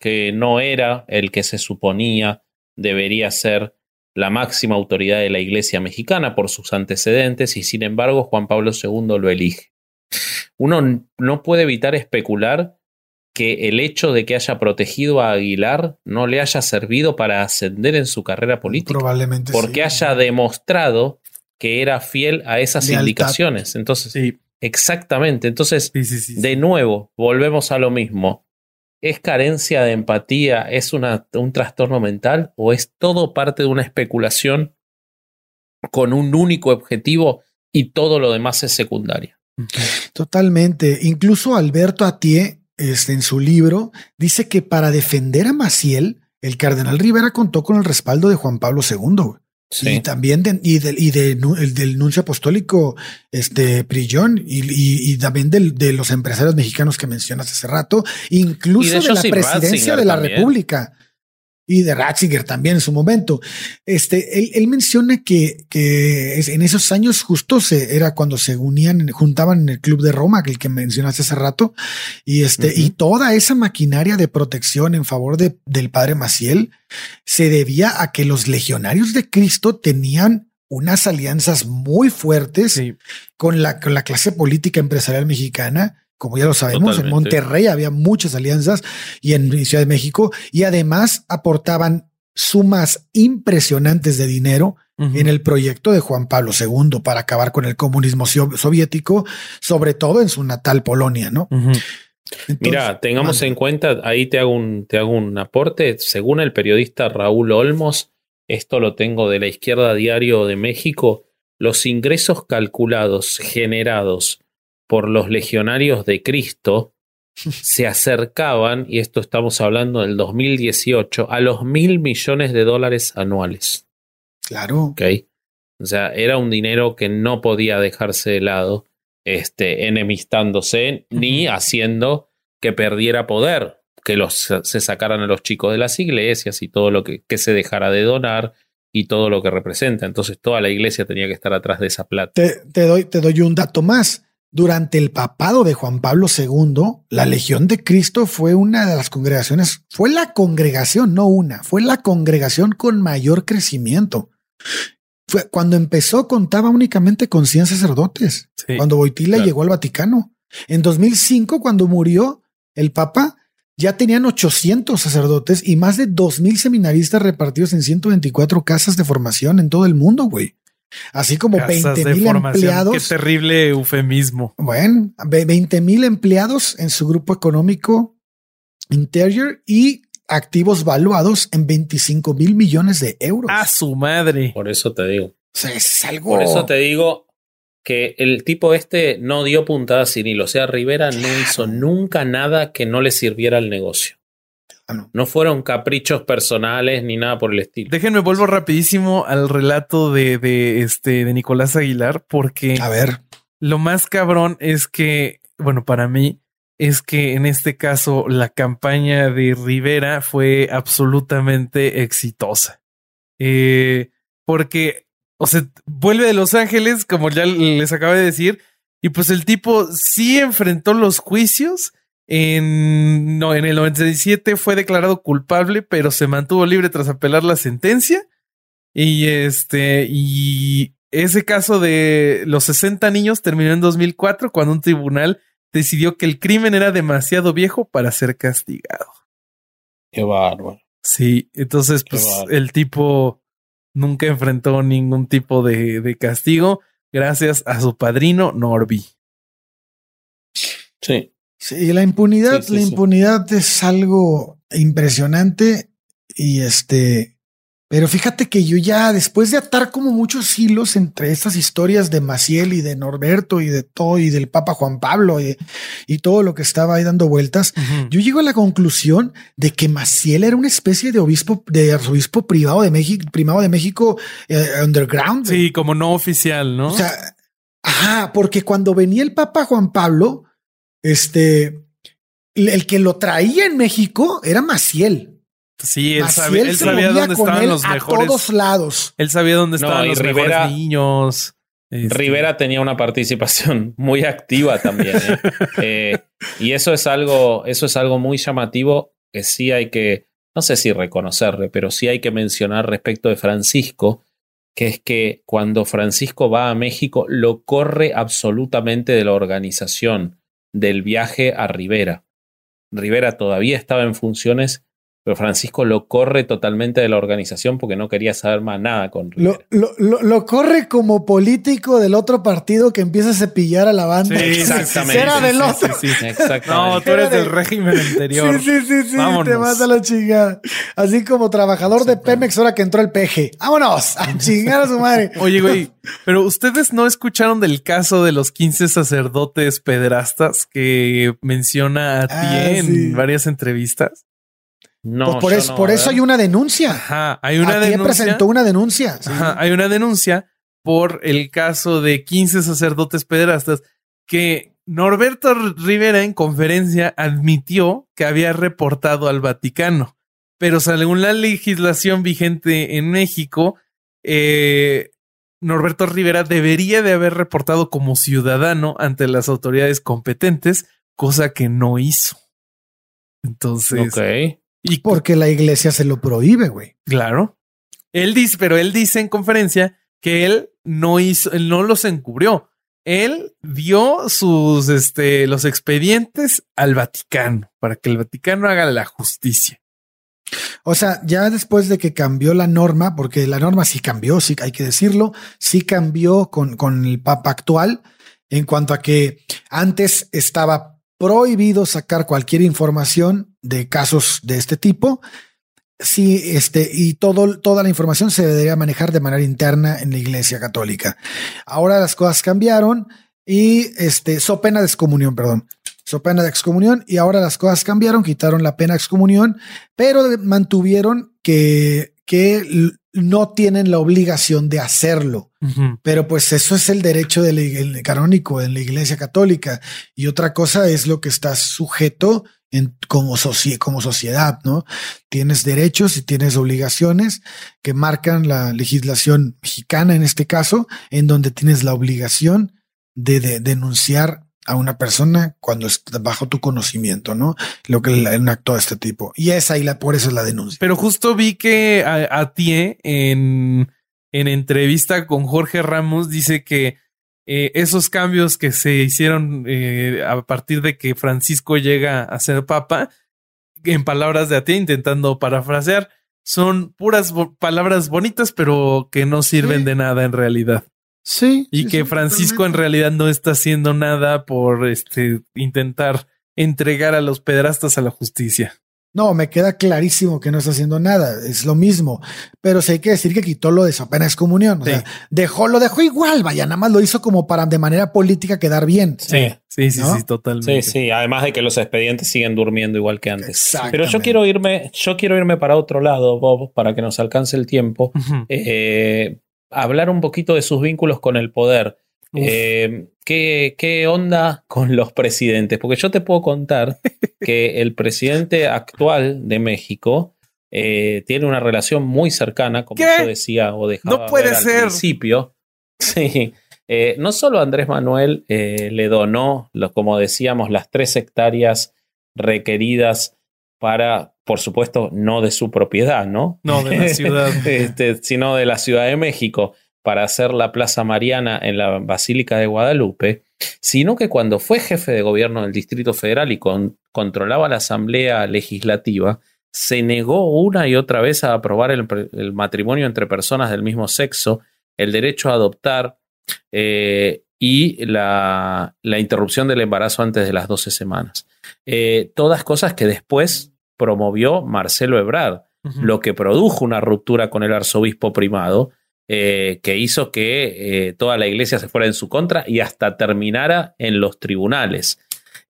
que no era el que se suponía debería ser la máxima autoridad de la Iglesia mexicana por sus antecedentes, y sin embargo Juan Pablo II lo elige. Uno no puede evitar especular que el hecho de que haya protegido a Aguilar no le haya servido para ascender en su carrera política. Probablemente. Porque haya demostrado que era fiel a esas indicaciones. Entonces, sí. exactamente. Entonces, de nuevo, volvemos a lo mismo. ¿Es carencia de empatía? ¿Es una, un trastorno mental? ¿O es todo parte de una especulación con un único objetivo y todo lo demás es secundario? Totalmente. Incluso Alberto Atié, este, en su libro, dice que para defender a Maciel, el cardenal Rivera contó con el respaldo de Juan Pablo II. Y también y, y el del nuncio apostólico, este Prillón, y, y, también de los empresarios mexicanos que mencionas hace rato, incluso de, la presidencia de la República y de Ratzinger también en su momento. Este, él, menciona que, que en esos años justo se, era cuando se unían, juntaban en el Club de Roma, el que mencionaste hace rato, y este, y toda esa maquinaria de protección en favor de, del padre Maciel se debía a que los legionarios de Cristo tenían unas alianzas muy fuertes con, la, con la clase política empresarial mexicana como ya lo sabemos, en Monterrey había muchas alianzas y en Ciudad de México, y además aportaban sumas impresionantes de dinero en el proyecto de Juan Pablo II para acabar con el comunismo soviético, sobre todo en su natal Polonia, ¿no? Mira, tengamos en cuenta, ahí te hago, un, te hago un aporte, según el periodista Raúl Olmos, esto lo tengo de la izquierda diario de México, los ingresos calculados generados por los legionarios de Cristo <laughs> se acercaban, y esto estamos hablando del 2018, a los mil millones de dólares anuales. Claro. Ok. O sea, era un dinero que no podía dejarse de lado, este, enemistándose ni haciendo que perdiera poder, que los, se sacaran a los chicos de las iglesias y todo lo que, que se dejara de donar y todo lo que representa. Entonces toda la iglesia tenía que estar atrás de esa plata. te, doy, te doy un dato más. Durante el papado de Juan Pablo II, la Legión de Cristo fue una de las congregaciones, fue la congregación, no una, fue la congregación con mayor crecimiento. Fue, cuando empezó contaba únicamente con 100 sacerdotes. cuando Boitila llegó al Vaticano. En 2005, cuando murió el Papa, ya tenían 800 sacerdotes y más de 2000 seminaristas repartidos en 124 casas de formación en todo el mundo, güey. Así como 20 mil empleados. Qué terrible eufemismo. Bueno, 20 mil empleados en su grupo económico Interior y activos valuados en 25 mil millones de euros. A su madre. Por eso te digo. es algo. Por eso te digo que el tipo este no dio puntadas sin hilo. O sea, Rivera no hizo nunca nada que no le sirviera al negocio. Ah, no. fueron caprichos personales ni nada por el estilo. Déjenme vuelvo rapidísimo al relato de, de, este de Nicolás Aguilar, porque a ver, lo más cabrón es que, bueno, para mí es que en este caso la campaña de Rivera fue absolutamente exitosa. Eh, porque, o sea, vuelve de Los Ángeles, como ya les acabo de decir, y pues el tipo sí enfrentó los juicios en, no, en el 97 fue declarado culpable, pero se mantuvo libre tras apelar la sentencia. Y este, y ese caso de los 60 niños terminó en 2004 cuando un tribunal decidió que el crimen era demasiado viejo para ser castigado. Qué bárbaro. Sí, entonces pues el tipo nunca enfrentó ningún tipo de, de castigo gracias a su padrino Norby. Sí. Sí, la impunidad, la impunidad es algo impresionante y este, pero fíjate que yo ya después de atar como muchos hilos entre estas historias de Maciel y de Norberto y de todo y del Papa Juan Pablo y, todo lo que estaba ahí dando vueltas, yo llego a la conclusión de que Maciel era una especie de obispo, de arzobispo privado de México, primado de México eh, underground. Sí, como no oficial, ¿no? O sea, ajá, porque cuando venía el Papa Juan Pablo, este, el que lo traía en México era Maciel. Sí, él, sabía, él se sabía movía dónde con estaban él los a mejores. todos lados. Él sabía dónde estaban y los Rivera- mejores niños. Este, Rivera tenía una participación <laughs> muy activa también. ¿eh? <laughs> Eh, y eso es algo, eso es algo muy llamativo que sí hay que, no sé si reconocerle, pero sí hay que mencionar respecto de Francisco, que es que cuando Francisco va a México lo corre absolutamente de la organización del viaje a Rivera. Rivera todavía estaba en funciones, pero Francisco lo corre totalmente de la organización porque no quería saber más nada con Rivera. Lo, lo, lo, lo corre como político del otro partido que empieza a cepillar a la banda. Sí, <laughs> Exactamente. Era del otro. sí, sí. <laughs> Exactamente. No, tú eres del régimen anterior. Sí, sí, sí, sí, Vámonos. te mata la chingada. Así como trabajador de Pemex ahora que entró el peje. Vámonos a <laughs> chingar a su madre. Oye, güey, pero ustedes no escucharon del caso de los 15 sacerdotes pederastas que menciona a ti Ah, en sí. varias entrevistas. No, pues por yo eso, no, por eso hay una denuncia. Ajá, hay una Aquí denuncia. presentó una denuncia. sí. Ajá, hay una denuncia por el caso de 15 sacerdotes pederastas que Norberto Rivera en conferencia admitió que había reportado al Vaticano, pero según la legislación vigente en México, eh, Norberto Rivera debería de haber reportado como ciudadano ante las autoridades competentes, cosa que no hizo. Entonces, Ok. Y Porque la iglesia se lo prohíbe, güey. Claro. Él dice, pero él dice en conferencia que él no hizo, él no los encubrió. Él dio sus, este, los expedientes al Vaticano para que el Vaticano haga la justicia. O sea, ya después de que cambió la norma, porque la norma sí cambió, sí hay que decirlo, sí cambió con, con el Papa actual en cuanto a que antes estaba prohibido sacar cualquier información de casos de este tipo. Sí, este, y todo, toda la información se debería manejar de manera interna en la iglesia católica. Ahora las cosas cambiaron y este, so pena de excomunión, perdón. So pena de excomunión y ahora las cosas cambiaron, quitaron la pena de excomunión, pero mantuvieron que, que no tienen la obligación de hacerlo. Pero pues eso es el derecho del el canónico en la iglesia católica. Y otra cosa es lo que está sujeto en, como, socie- como sociedad, ¿no? Tienes derechos y tienes obligaciones que marcan la legislación mexicana en este caso, en donde tienes la obligación de, de denunciar a una persona cuando está bajo tu conocimiento, ¿no? Lo que un acto de este tipo. Y esa y la, por eso es la denuncia. Pero justo vi que a, a Tie en, en entrevista con Jorge Ramos dice que eh, esos cambios que se hicieron eh, a partir de que Francisco llega a ser papa, en palabras de Atie, intentando parafrasear, son puras bo- palabras bonitas, pero que no sirven Sí. de nada en realidad. Sí. Y que Francisco en realidad no está haciendo nada por este intentar entregar a los pedrastas a la justicia. No, me queda clarísimo que no está haciendo nada. Es lo mismo. Pero sí hay que decir que quitó lo de su apenas comunión. O Sí. sea, dejó, lo dejó igual, vaya, nada más lo hizo como para de manera política quedar bien. Sí, Sí, sí, ¿No? sí, totalmente. sí, sí. Además de que los expedientes siguen durmiendo igual que antes. Pero yo quiero irme, yo quiero irme para otro lado, Bob, para que nos alcance el tiempo. Eh, hablar un poquito de sus vínculos con el poder. Eh, ¿qué, ¿Qué onda con los presidentes? Porque yo te puedo contar <laughs> que el presidente actual de México eh, tiene una relación muy cercana, como ¿Qué? yo decía o dejaba No puede ver al ser. principio. <laughs> Sí. Eh, no solo Andrés Manuel eh, le donó, lo- como decíamos, las tres hectáreas requeridas para, por supuesto, no de su propiedad, ¿no? No, de la ciudad. <laughs> este, sino de la Ciudad de México para hacer la Plaza Mariana en la Basílica de Guadalupe, sino que cuando fue jefe de gobierno del Distrito Federal y con- controlaba la Asamblea Legislativa, se negó una y otra vez a aprobar el, matrimonio entre personas del mismo sexo, el derecho a adoptar eh, y la, la interrupción del embarazo antes de las 12 semanas. Eh, todas cosas que después promovió Marcelo Ebrard lo que produjo una ruptura con el arzobispo primado, eh, que hizo que eh, toda la iglesia se fuera en su contra y hasta terminara en los tribunales.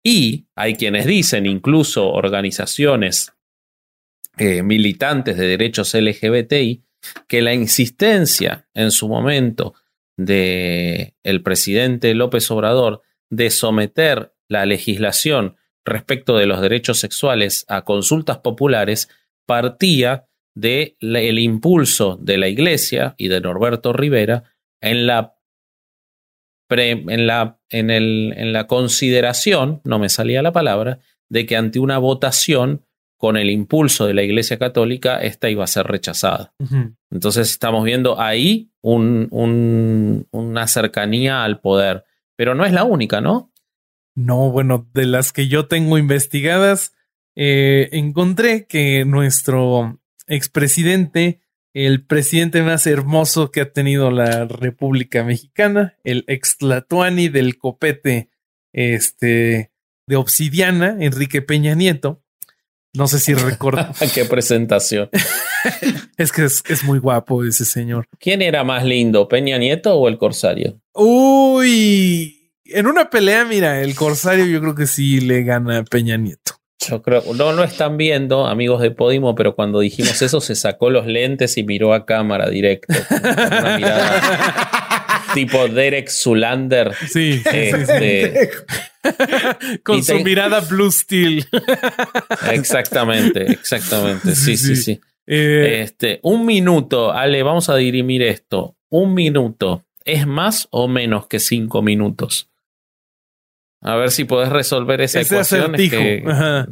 Y hay quienes dicen, incluso organizaciones eh, militantes de derechos LGBTI, que la insistencia en su momento de el presidente López Obrador de someter la legislación respecto de los derechos sexuales a consultas populares partía del el impulso de la iglesia y de Norberto Rivera en la, pre- en, la, en, el, en la consideración, no me salía la palabra, de que ante una votación con el impulso de la iglesia católica, esta iba a ser rechazada. Entonces estamos viendo ahí un- un- una cercanía al poder, pero no es la única, ¿no? No, bueno, de las que yo tengo investigadas, eh, encontré que nuestro expresidente, el presidente más hermoso que ha tenido la República Mexicana, el ex Tlatuani del copete este, de obsidiana, Enrique Peña Nieto. No sé si recuerdo. <laughs> Qué presentación. <laughs> es que es, es muy guapo ese señor. ¿Quién era más lindo, Peña Nieto o el Corsario? Uy, en una pelea, mira, el Corsario yo creo que sí le gana a Peña Nieto. Yo creo, no lo están viendo, amigos de Podimo, pero cuando dijimos eso se sacó los lentes y miró a cámara directo. Una mirada <laughs> tipo Derek Zulander. Sí. Este, <laughs> Con su te- mirada Blue Steel. exactamente, exactamente. Sí, sí, sí. Eh, Este, un minuto, Ale, vamos a dirimir esto. Un minuto, ¿es más o menos que cinco minutos? A ver si podés resolver esa ese ecuación. acertijo. que-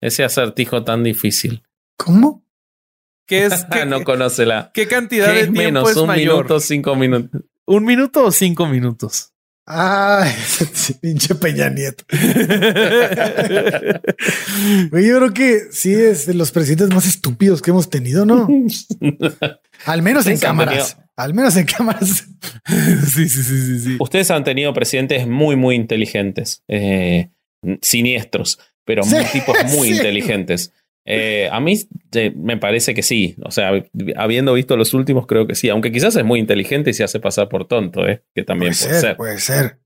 ese acertijo tan difícil. ¿Cómo? ¿Qué es? <laughs> ¿Qué, Ah, no conoce la. qué cantidad ¿Qué de tiempo menos? es un mayor? minuto, cinco minutos. ¿Un minuto o cinco minutos? Ah, <laughs> ese pinche Peña Nieto. <laughs> Güey, yo creo que sí es de los presidentes más estúpidos que hemos tenido, ¿no? <laughs> Al menos en cámaras. tenido- Al menos en cámaras. sí, sí, sí, sí, sí. Ustedes han tenido presidentes muy, muy inteligentes, eh, siniestros, pero Sí, muy tipos muy sí. inteligentes. Eh, a mí eh, me parece que sí. O sea, habiendo visto los últimos, creo que sí. Aunque quizás es muy inteligente y se hace pasar por tonto, ¿eh? que también puede puede ser, ser. puede ser.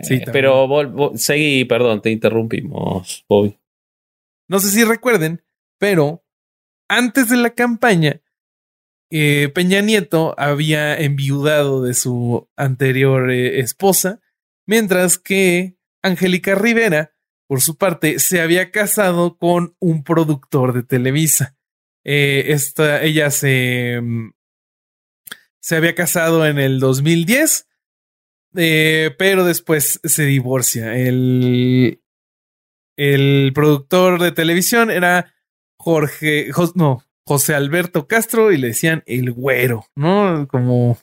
Sí, Eh, también. pero vol- vol- seguí, perdón, te interrumpimos, Bobby. No sé si recuerden, pero antes de la campaña, eh, Peña Nieto había enviudado de su anterior eh, esposa, mientras que Angélica Rivera, por su parte, se había casado con un productor de Televisa. Eh, esta, ella se, mm, se había casado en el 2010, eh, pero después se divorcia. El, el productor de televisión era Jorge, no, José Alberto Castro y le decían el güero, ¿no? Como,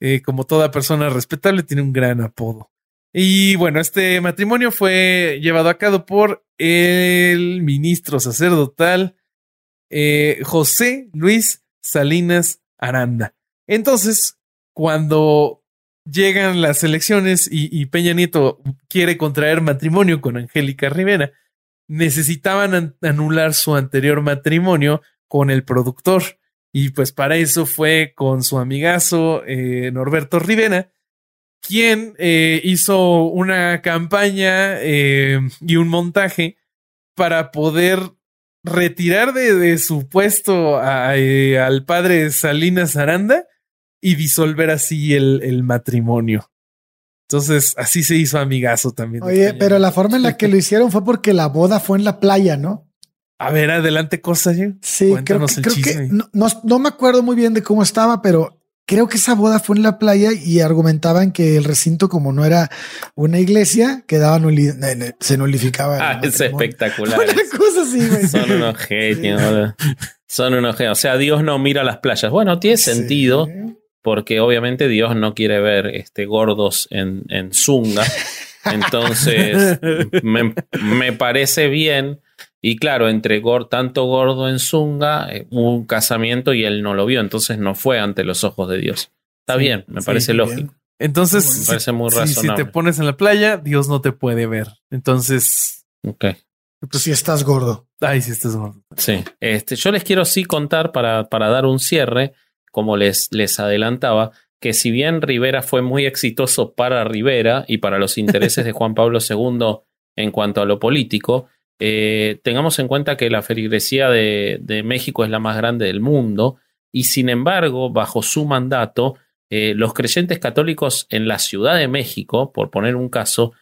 eh, como toda persona respetable, tiene un gran apodo. Y bueno, este matrimonio fue llevado a cabo por el ministro sacerdotal eh, José Luis Salinas Aranda. Entonces, cuando llegan las elecciones y, Peña Nieto quiere contraer matrimonio con Angélica Rivera, necesitaban an- anular su anterior matrimonio con el productor. Y pues para eso fue con su amigazo eh, Norberto Rivera, quien eh, hizo una campaña eh, y un montaje para poder retirar de, de su puesto a- eh, al padre Salinas Aranda y disolver así el, el matrimonio. Entonces, así se hizo amigazo también. Oye, Peña pero la forma en la que lo hicieron fue porque la boda fue en la playa, ¿no? A ver, adelante, cosa. Sí, creo Cuéntanos que, el creo que chisme. no, no, no me acuerdo muy bien de cómo estaba, pero creo que esa boda fue en la playa y argumentaban que el recinto, como no era una iglesia, quedaba nuli- se nulificaba. Ah, es espectacular. <laughs> Una cosa así, güey. Son unos genios. Son unos genios. O sea, Dios no mira las playas. Bueno, tiene Sí. sentido. porque obviamente Dios no quiere ver este, gordos en, en zunga. <laughs> Entonces, me, me parece bien. Y claro, entre gor- tanto gordo en zunga, eh, hubo un casamiento y él no lo vio, entonces no fue ante los ojos de Dios. Está Sí, bien, me sí, parece bien. lógico. Entonces, Me si- parece muy si- si, razonable. te pones en la playa, Dios no te puede ver. Entonces, Ok. Pues si estás gordo. ay, si estás gordo. Sí. Este, yo les quiero sí contar para, para dar un cierre, como les, les adelantaba, que si bien Rivera fue muy exitoso para Rivera y para los intereses de Juan Pablo II en cuanto a lo político, eh, tengamos en cuenta que la feligresía de, de México es la más grande del mundo y sin embargo, bajo su mandato, eh, los creyentes católicos en la Ciudad de México, por poner un caso,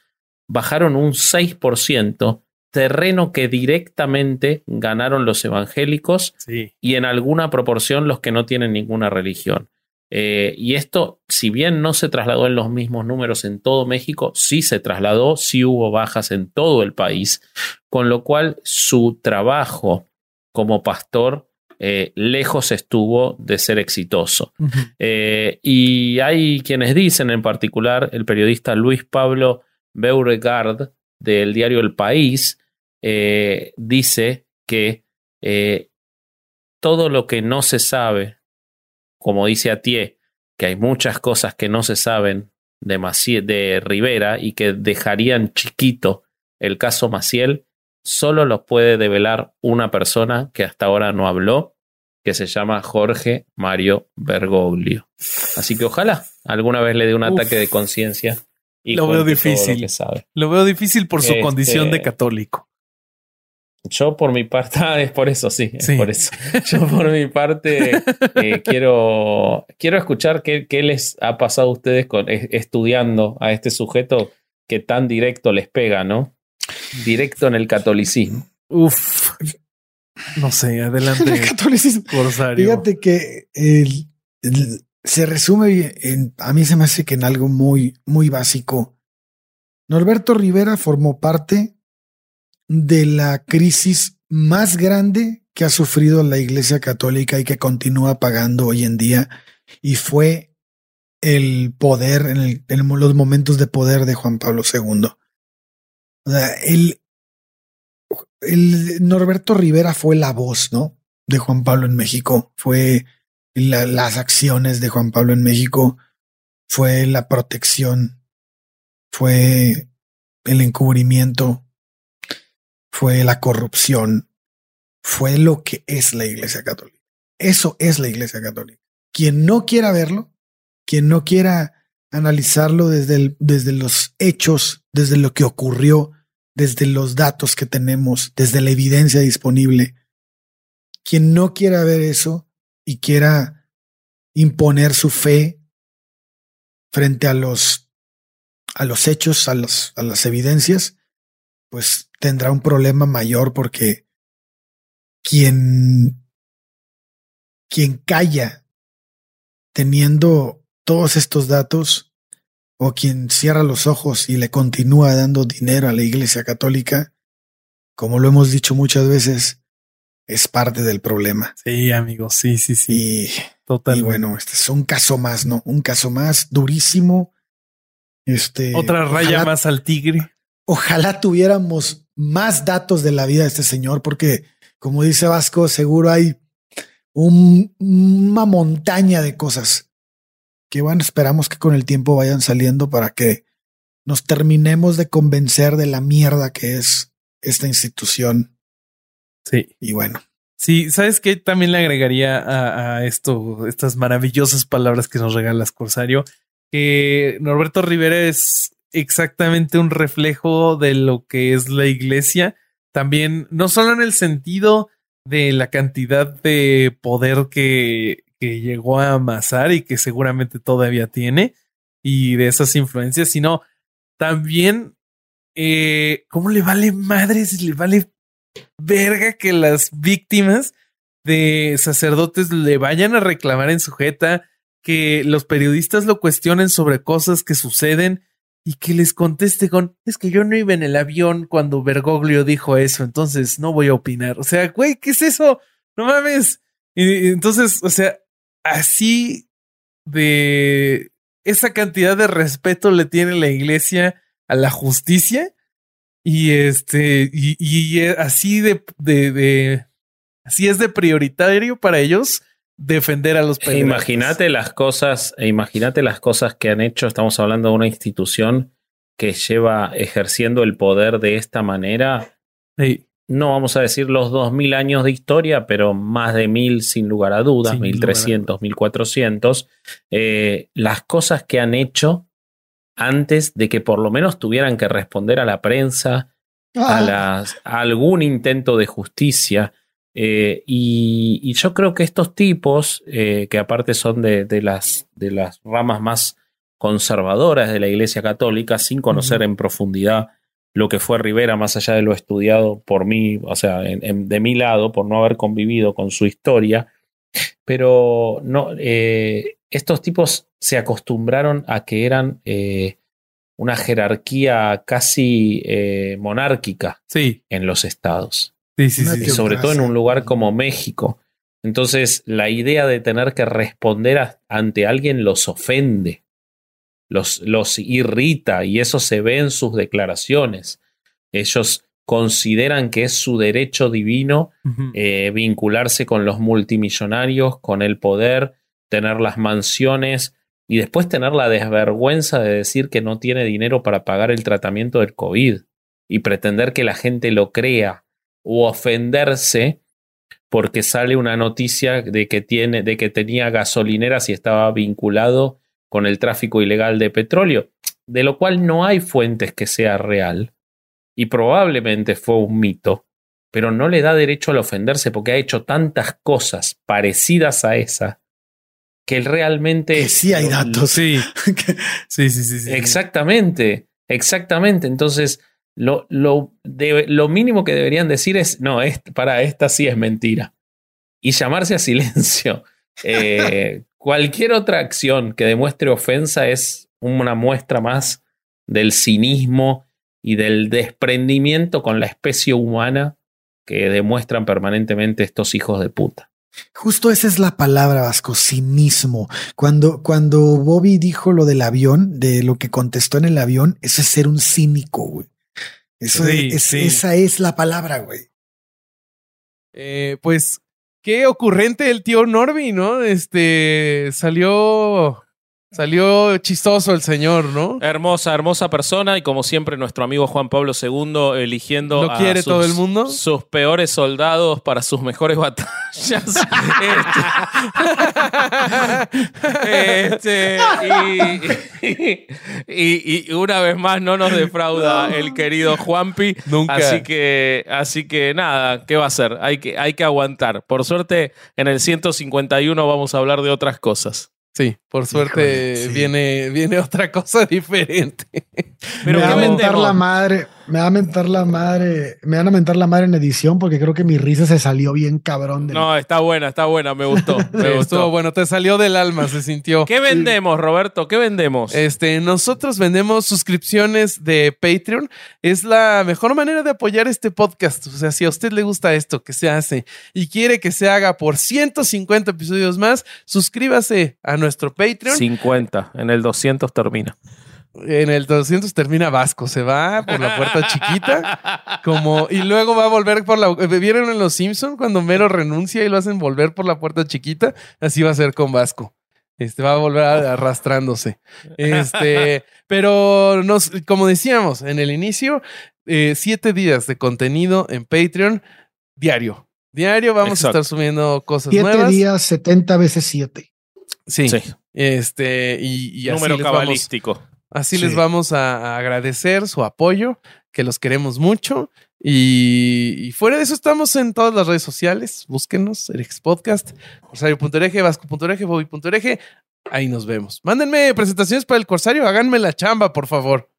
bajaron un 6% terreno que directamente ganaron los evangélicos Sí. y en alguna proporción los que no tienen ninguna religión. Eh, y esto, si bien no se trasladó en los mismos números en todo México, sí se trasladó, sí hubo bajas en todo el país, con lo cual su trabajo como pastor eh, lejos estuvo de ser exitoso. Eh, y hay quienes dicen, en particular el periodista Luis Pablo Beauregard del diario El País, dice que todo lo que no se sabe, como dice Atié, que hay muchas cosas que no se saben de, Maciel, de Rivera y que dejarían chiquito el caso Maciel, solo los puede develar una persona que hasta ahora no habló, que se llama Jorge Mario Bergoglio. Así que ojalá alguna vez le dé un Uf. ataque de conciencia. y Lo veo lo difícil. sabe. Lo veo difícil por su Este- condición de católico. Yo por mi parte, <laughs> ah, es por eso, sí, es por eso. Yo por mi parte eh, <laughs> quiero, quiero escuchar qué, qué les ha pasado a ustedes con, es- estudiando a este sujeto que tan directo les pega, ¿no? Directo en el catolicismo. Uf. No sé, adelante, <laughs> El catolicismo. Corsario. Fíjate que el- el- se resume en, a mí se me hace que en algo muy, muy básico. Norberto Rivera formó parte de la crisis más grande que ha sufrido la Iglesia Católica y que continúa pagando hoy en día. Y fue el poder en, los momentos de poder de Juan Pablo II. O sea, el, el Norberto Rivera fue la voz, ¿no? De Juan Pablo en México. Fue la- las acciones de Juan Pablo en México. Fue la protección. Fue el encubrimiento. Fue la corrupción. Fue lo que es la Iglesia Católica. Eso es la Iglesia Católica. Quien no quiera verlo, quien no quiera analizarlo desde, desde los hechos, desde lo que ocurrió, desde los datos que tenemos, desde la evidencia disponible. Quien no quiera ver eso y quiera imponer su fe frente a los a los hechos, a los a las evidencias, pues tendrá un problema mayor porque quien quien calla teniendo todos estos datos o quien cierra los ojos y le continúa dando dinero a la Iglesia Católica, como lo hemos dicho muchas veces, es parte del problema. Sí, amigo, sí, sí, sí. Y, y Totalmente. bueno, este es un caso más, ¿no? Un caso más durísimo. Este, Otra raya ojalá- más al tigre. Ojalá tuviéramos más datos de la vida de este señor, porque como dice Vasco, seguro hay un- una montaña de cosas que bueno, esperamos que con el tiempo vayan saliendo para que nos terminemos de convencer de la mierda que es esta institución. Sí. Y bueno, Sí, ¿sabes qué? También le agregaría a, a esto, estas maravillosas palabras que nos regalas, Corsario, que Norberto Rivera es exactamente un reflejo de lo que es la iglesia. También, no solo en el sentido de la cantidad de poder que, que llegó a amasar y que seguramente todavía tiene, y de esas influencias, sino también eh, cómo le vale madres, le vale verga que las víctimas de sacerdotes le vayan a reclamar en sujeta, que los periodistas lo cuestionen sobre cosas que suceden y que les conteste con, es que yo no iba en el avión cuando Bergoglio dijo eso, entonces no voy a opinar. O sea, güey, ¿qué es eso? No mames. Y, entonces, o sea, así de esa cantidad de respeto le tiene la iglesia a la justicia y este, y, y así de, de, de, así es de prioritario para ellos defender a los E pederastas. Imagínate las cosas, e imagínate las cosas que han hecho. Estamos hablando de una institución que lleva ejerciendo el poder de esta manera. Sí, No vamos a decir los 2000 años de historia, pero más de mil sin lugar a dudas, Sin 1300, 1400. Eh, las cosas que han hecho antes de que por lo menos tuvieran que responder a la prensa, Ah. a, las, a algún intento de justicia. Eh, y, y yo creo que estos tipos, eh, que aparte son de, de las, de las ramas más conservadoras de la Iglesia Católica, sin conocer en profundidad lo que fue Rivera, más allá de lo estudiado por mí, o sea, en- en- de mi lado, por no haber convivido con su historia. Pero no, eh, estos tipos se acostumbraron a que eran una jerarquía casi monárquica Sí, en los estados sí, sí. Una sí, y sobre todo en un lugar como México. Entonces, la idea de tener que responder a- ante alguien los ofende, los, los irrita y eso se ve en sus declaraciones. Ellos consideran que es su derecho divino eh, vincularse con los multimillonarios, con el poder, tener las mansiones y después tener la desvergüenza de decir que no tiene dinero para pagar el tratamiento del COVID y pretender que la gente lo crea o ofenderse porque sale una noticia de que tiene de que tenía gasolineras y estaba vinculado con el tráfico ilegal de petróleo, de lo cual no hay fuentes que sea real y probablemente fue un mito, pero no le da derecho al ofenderse porque ha hecho tantas cosas parecidas a esa que él realmente Que sí hay datos. <laughs> Sí, sí, sí, sí. sí. Exactamente, exactamente. Entonces, lo, lo, de- lo mínimo que deberían decir es, no, es, para esta sí es mentira. Y llamarse a silencio. <laughs> Eh, cualquier otra acción que demuestre ofensa es una muestra más del cinismo y del desprendimiento con la especie humana que demuestran permanentemente estos hijos de puta. Justo esa es la palabra, Vasco, cinismo. Cuando, cuando Bobby dijo lo del avión, de lo que contestó en el avión, eso es ser un cínico, güey. Eso Sí, es, sí. esa es la palabra, güey. Eh, pues qué ocurrente el tío Norby, ¿no? Este salió. Salió chistoso el señor, ¿no? Hermosa, hermosa persona y como siempre nuestro amigo Juan Pablo II eligiendo ¿Lo a quiere todo el mundo? sus peores soldados para sus mejores batallas. <laughs> Este, este, y, y- y una vez más no nos defrauda el querido Juanpi. Nunca. Así que, así que nada, ¿qué va a hacer? Hay que, hay que aguantar. Por suerte, en el 151 vamos a hablar de otras cosas. Sí, por suerte Híjole, sí. viene, viene otra cosa <laughs> diferente. Pero me va ¿qué a la madre, me va a mentar la madre, me van a mentar la madre en edición porque creo que mi risa se salió bien cabrón de No, está buena, está buena, me gustó. <laughs> Me Sí, gustó. bueno, te salió del alma, se sintió. ¿Qué vendemos, Roberto? ¿Qué vendemos? Este, nosotros vendemos suscripciones de Patreon. Es la mejor manera de apoyar este podcast. O sea, si a usted le gusta esto que se hace y quiere que se haga por 150 episodios más, suscríbase a nuestro Patreon. 50. En el 200 termina. En el 200 termina Vasco, se va por la puerta chiquita, como y luego va a volver por la. ¿Vieron en Los Simpson cuando Mero renuncia y lo hacen volver por la puerta chiquita? Así va a ser con Vasco. Este va a volver arrastrándose. Este, pero nos, como decíamos en el inicio, eh, siete días de contenido en Patreon diario. Diario vamos Exacto. a estar subiendo cosas siete nuevas. días, 70 veces 7. Sí. Sí. Este, y, y así Número vamos- cabalístico. Así Sí. les vamos a, a agradecer su apoyo, que los queremos mucho. Y, y fuera de eso, estamos en todas las redes sociales. Búsquenos, Erex Podcast, Corsario.ereje, Vasco.ereje, Bobby.ereje. Ahí nos vemos. Mándenme presentaciones para el Corsario, háganme la chamba, por favor.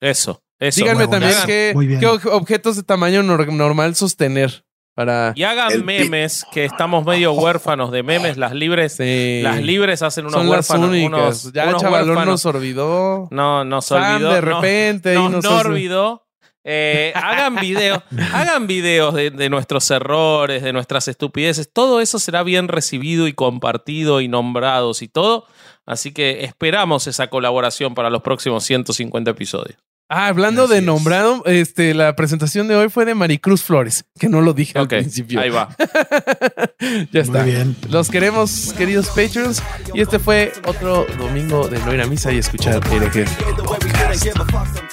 Eso. Eso. Díganme también qué, qué ob- objetos de tamaño nor- normal sostener para. Y hagan memes, que estamos medio huérfanos de memes. Las libres, Sí. las libres hacen unos Son las huérfanos. únicas. Unos, ya unos Chavalón huérfanos. nos olvidó. No, nos Sam, olvidó. de repente. nos no hace- olvidó. Eh, hagan videos, <laughs> hagan videos de, de nuestros errores, de nuestras estupideces. Todo eso será bien recibido y compartido y nombrados y todo. Así que esperamos esa colaboración para los próximos 150 episodios. Ah, hablando Así de es. nombrado, este, la presentación de hoy fue de Maricruz Flores, que no lo dije Ok, al principio. ahí va. <laughs> ya está. Muy bien. Los queremos, queridos Patreons. Y este fue otro domingo de no ir a misa y escuchar herejes.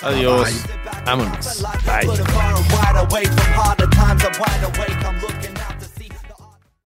Adiós. Vámonos. Bye.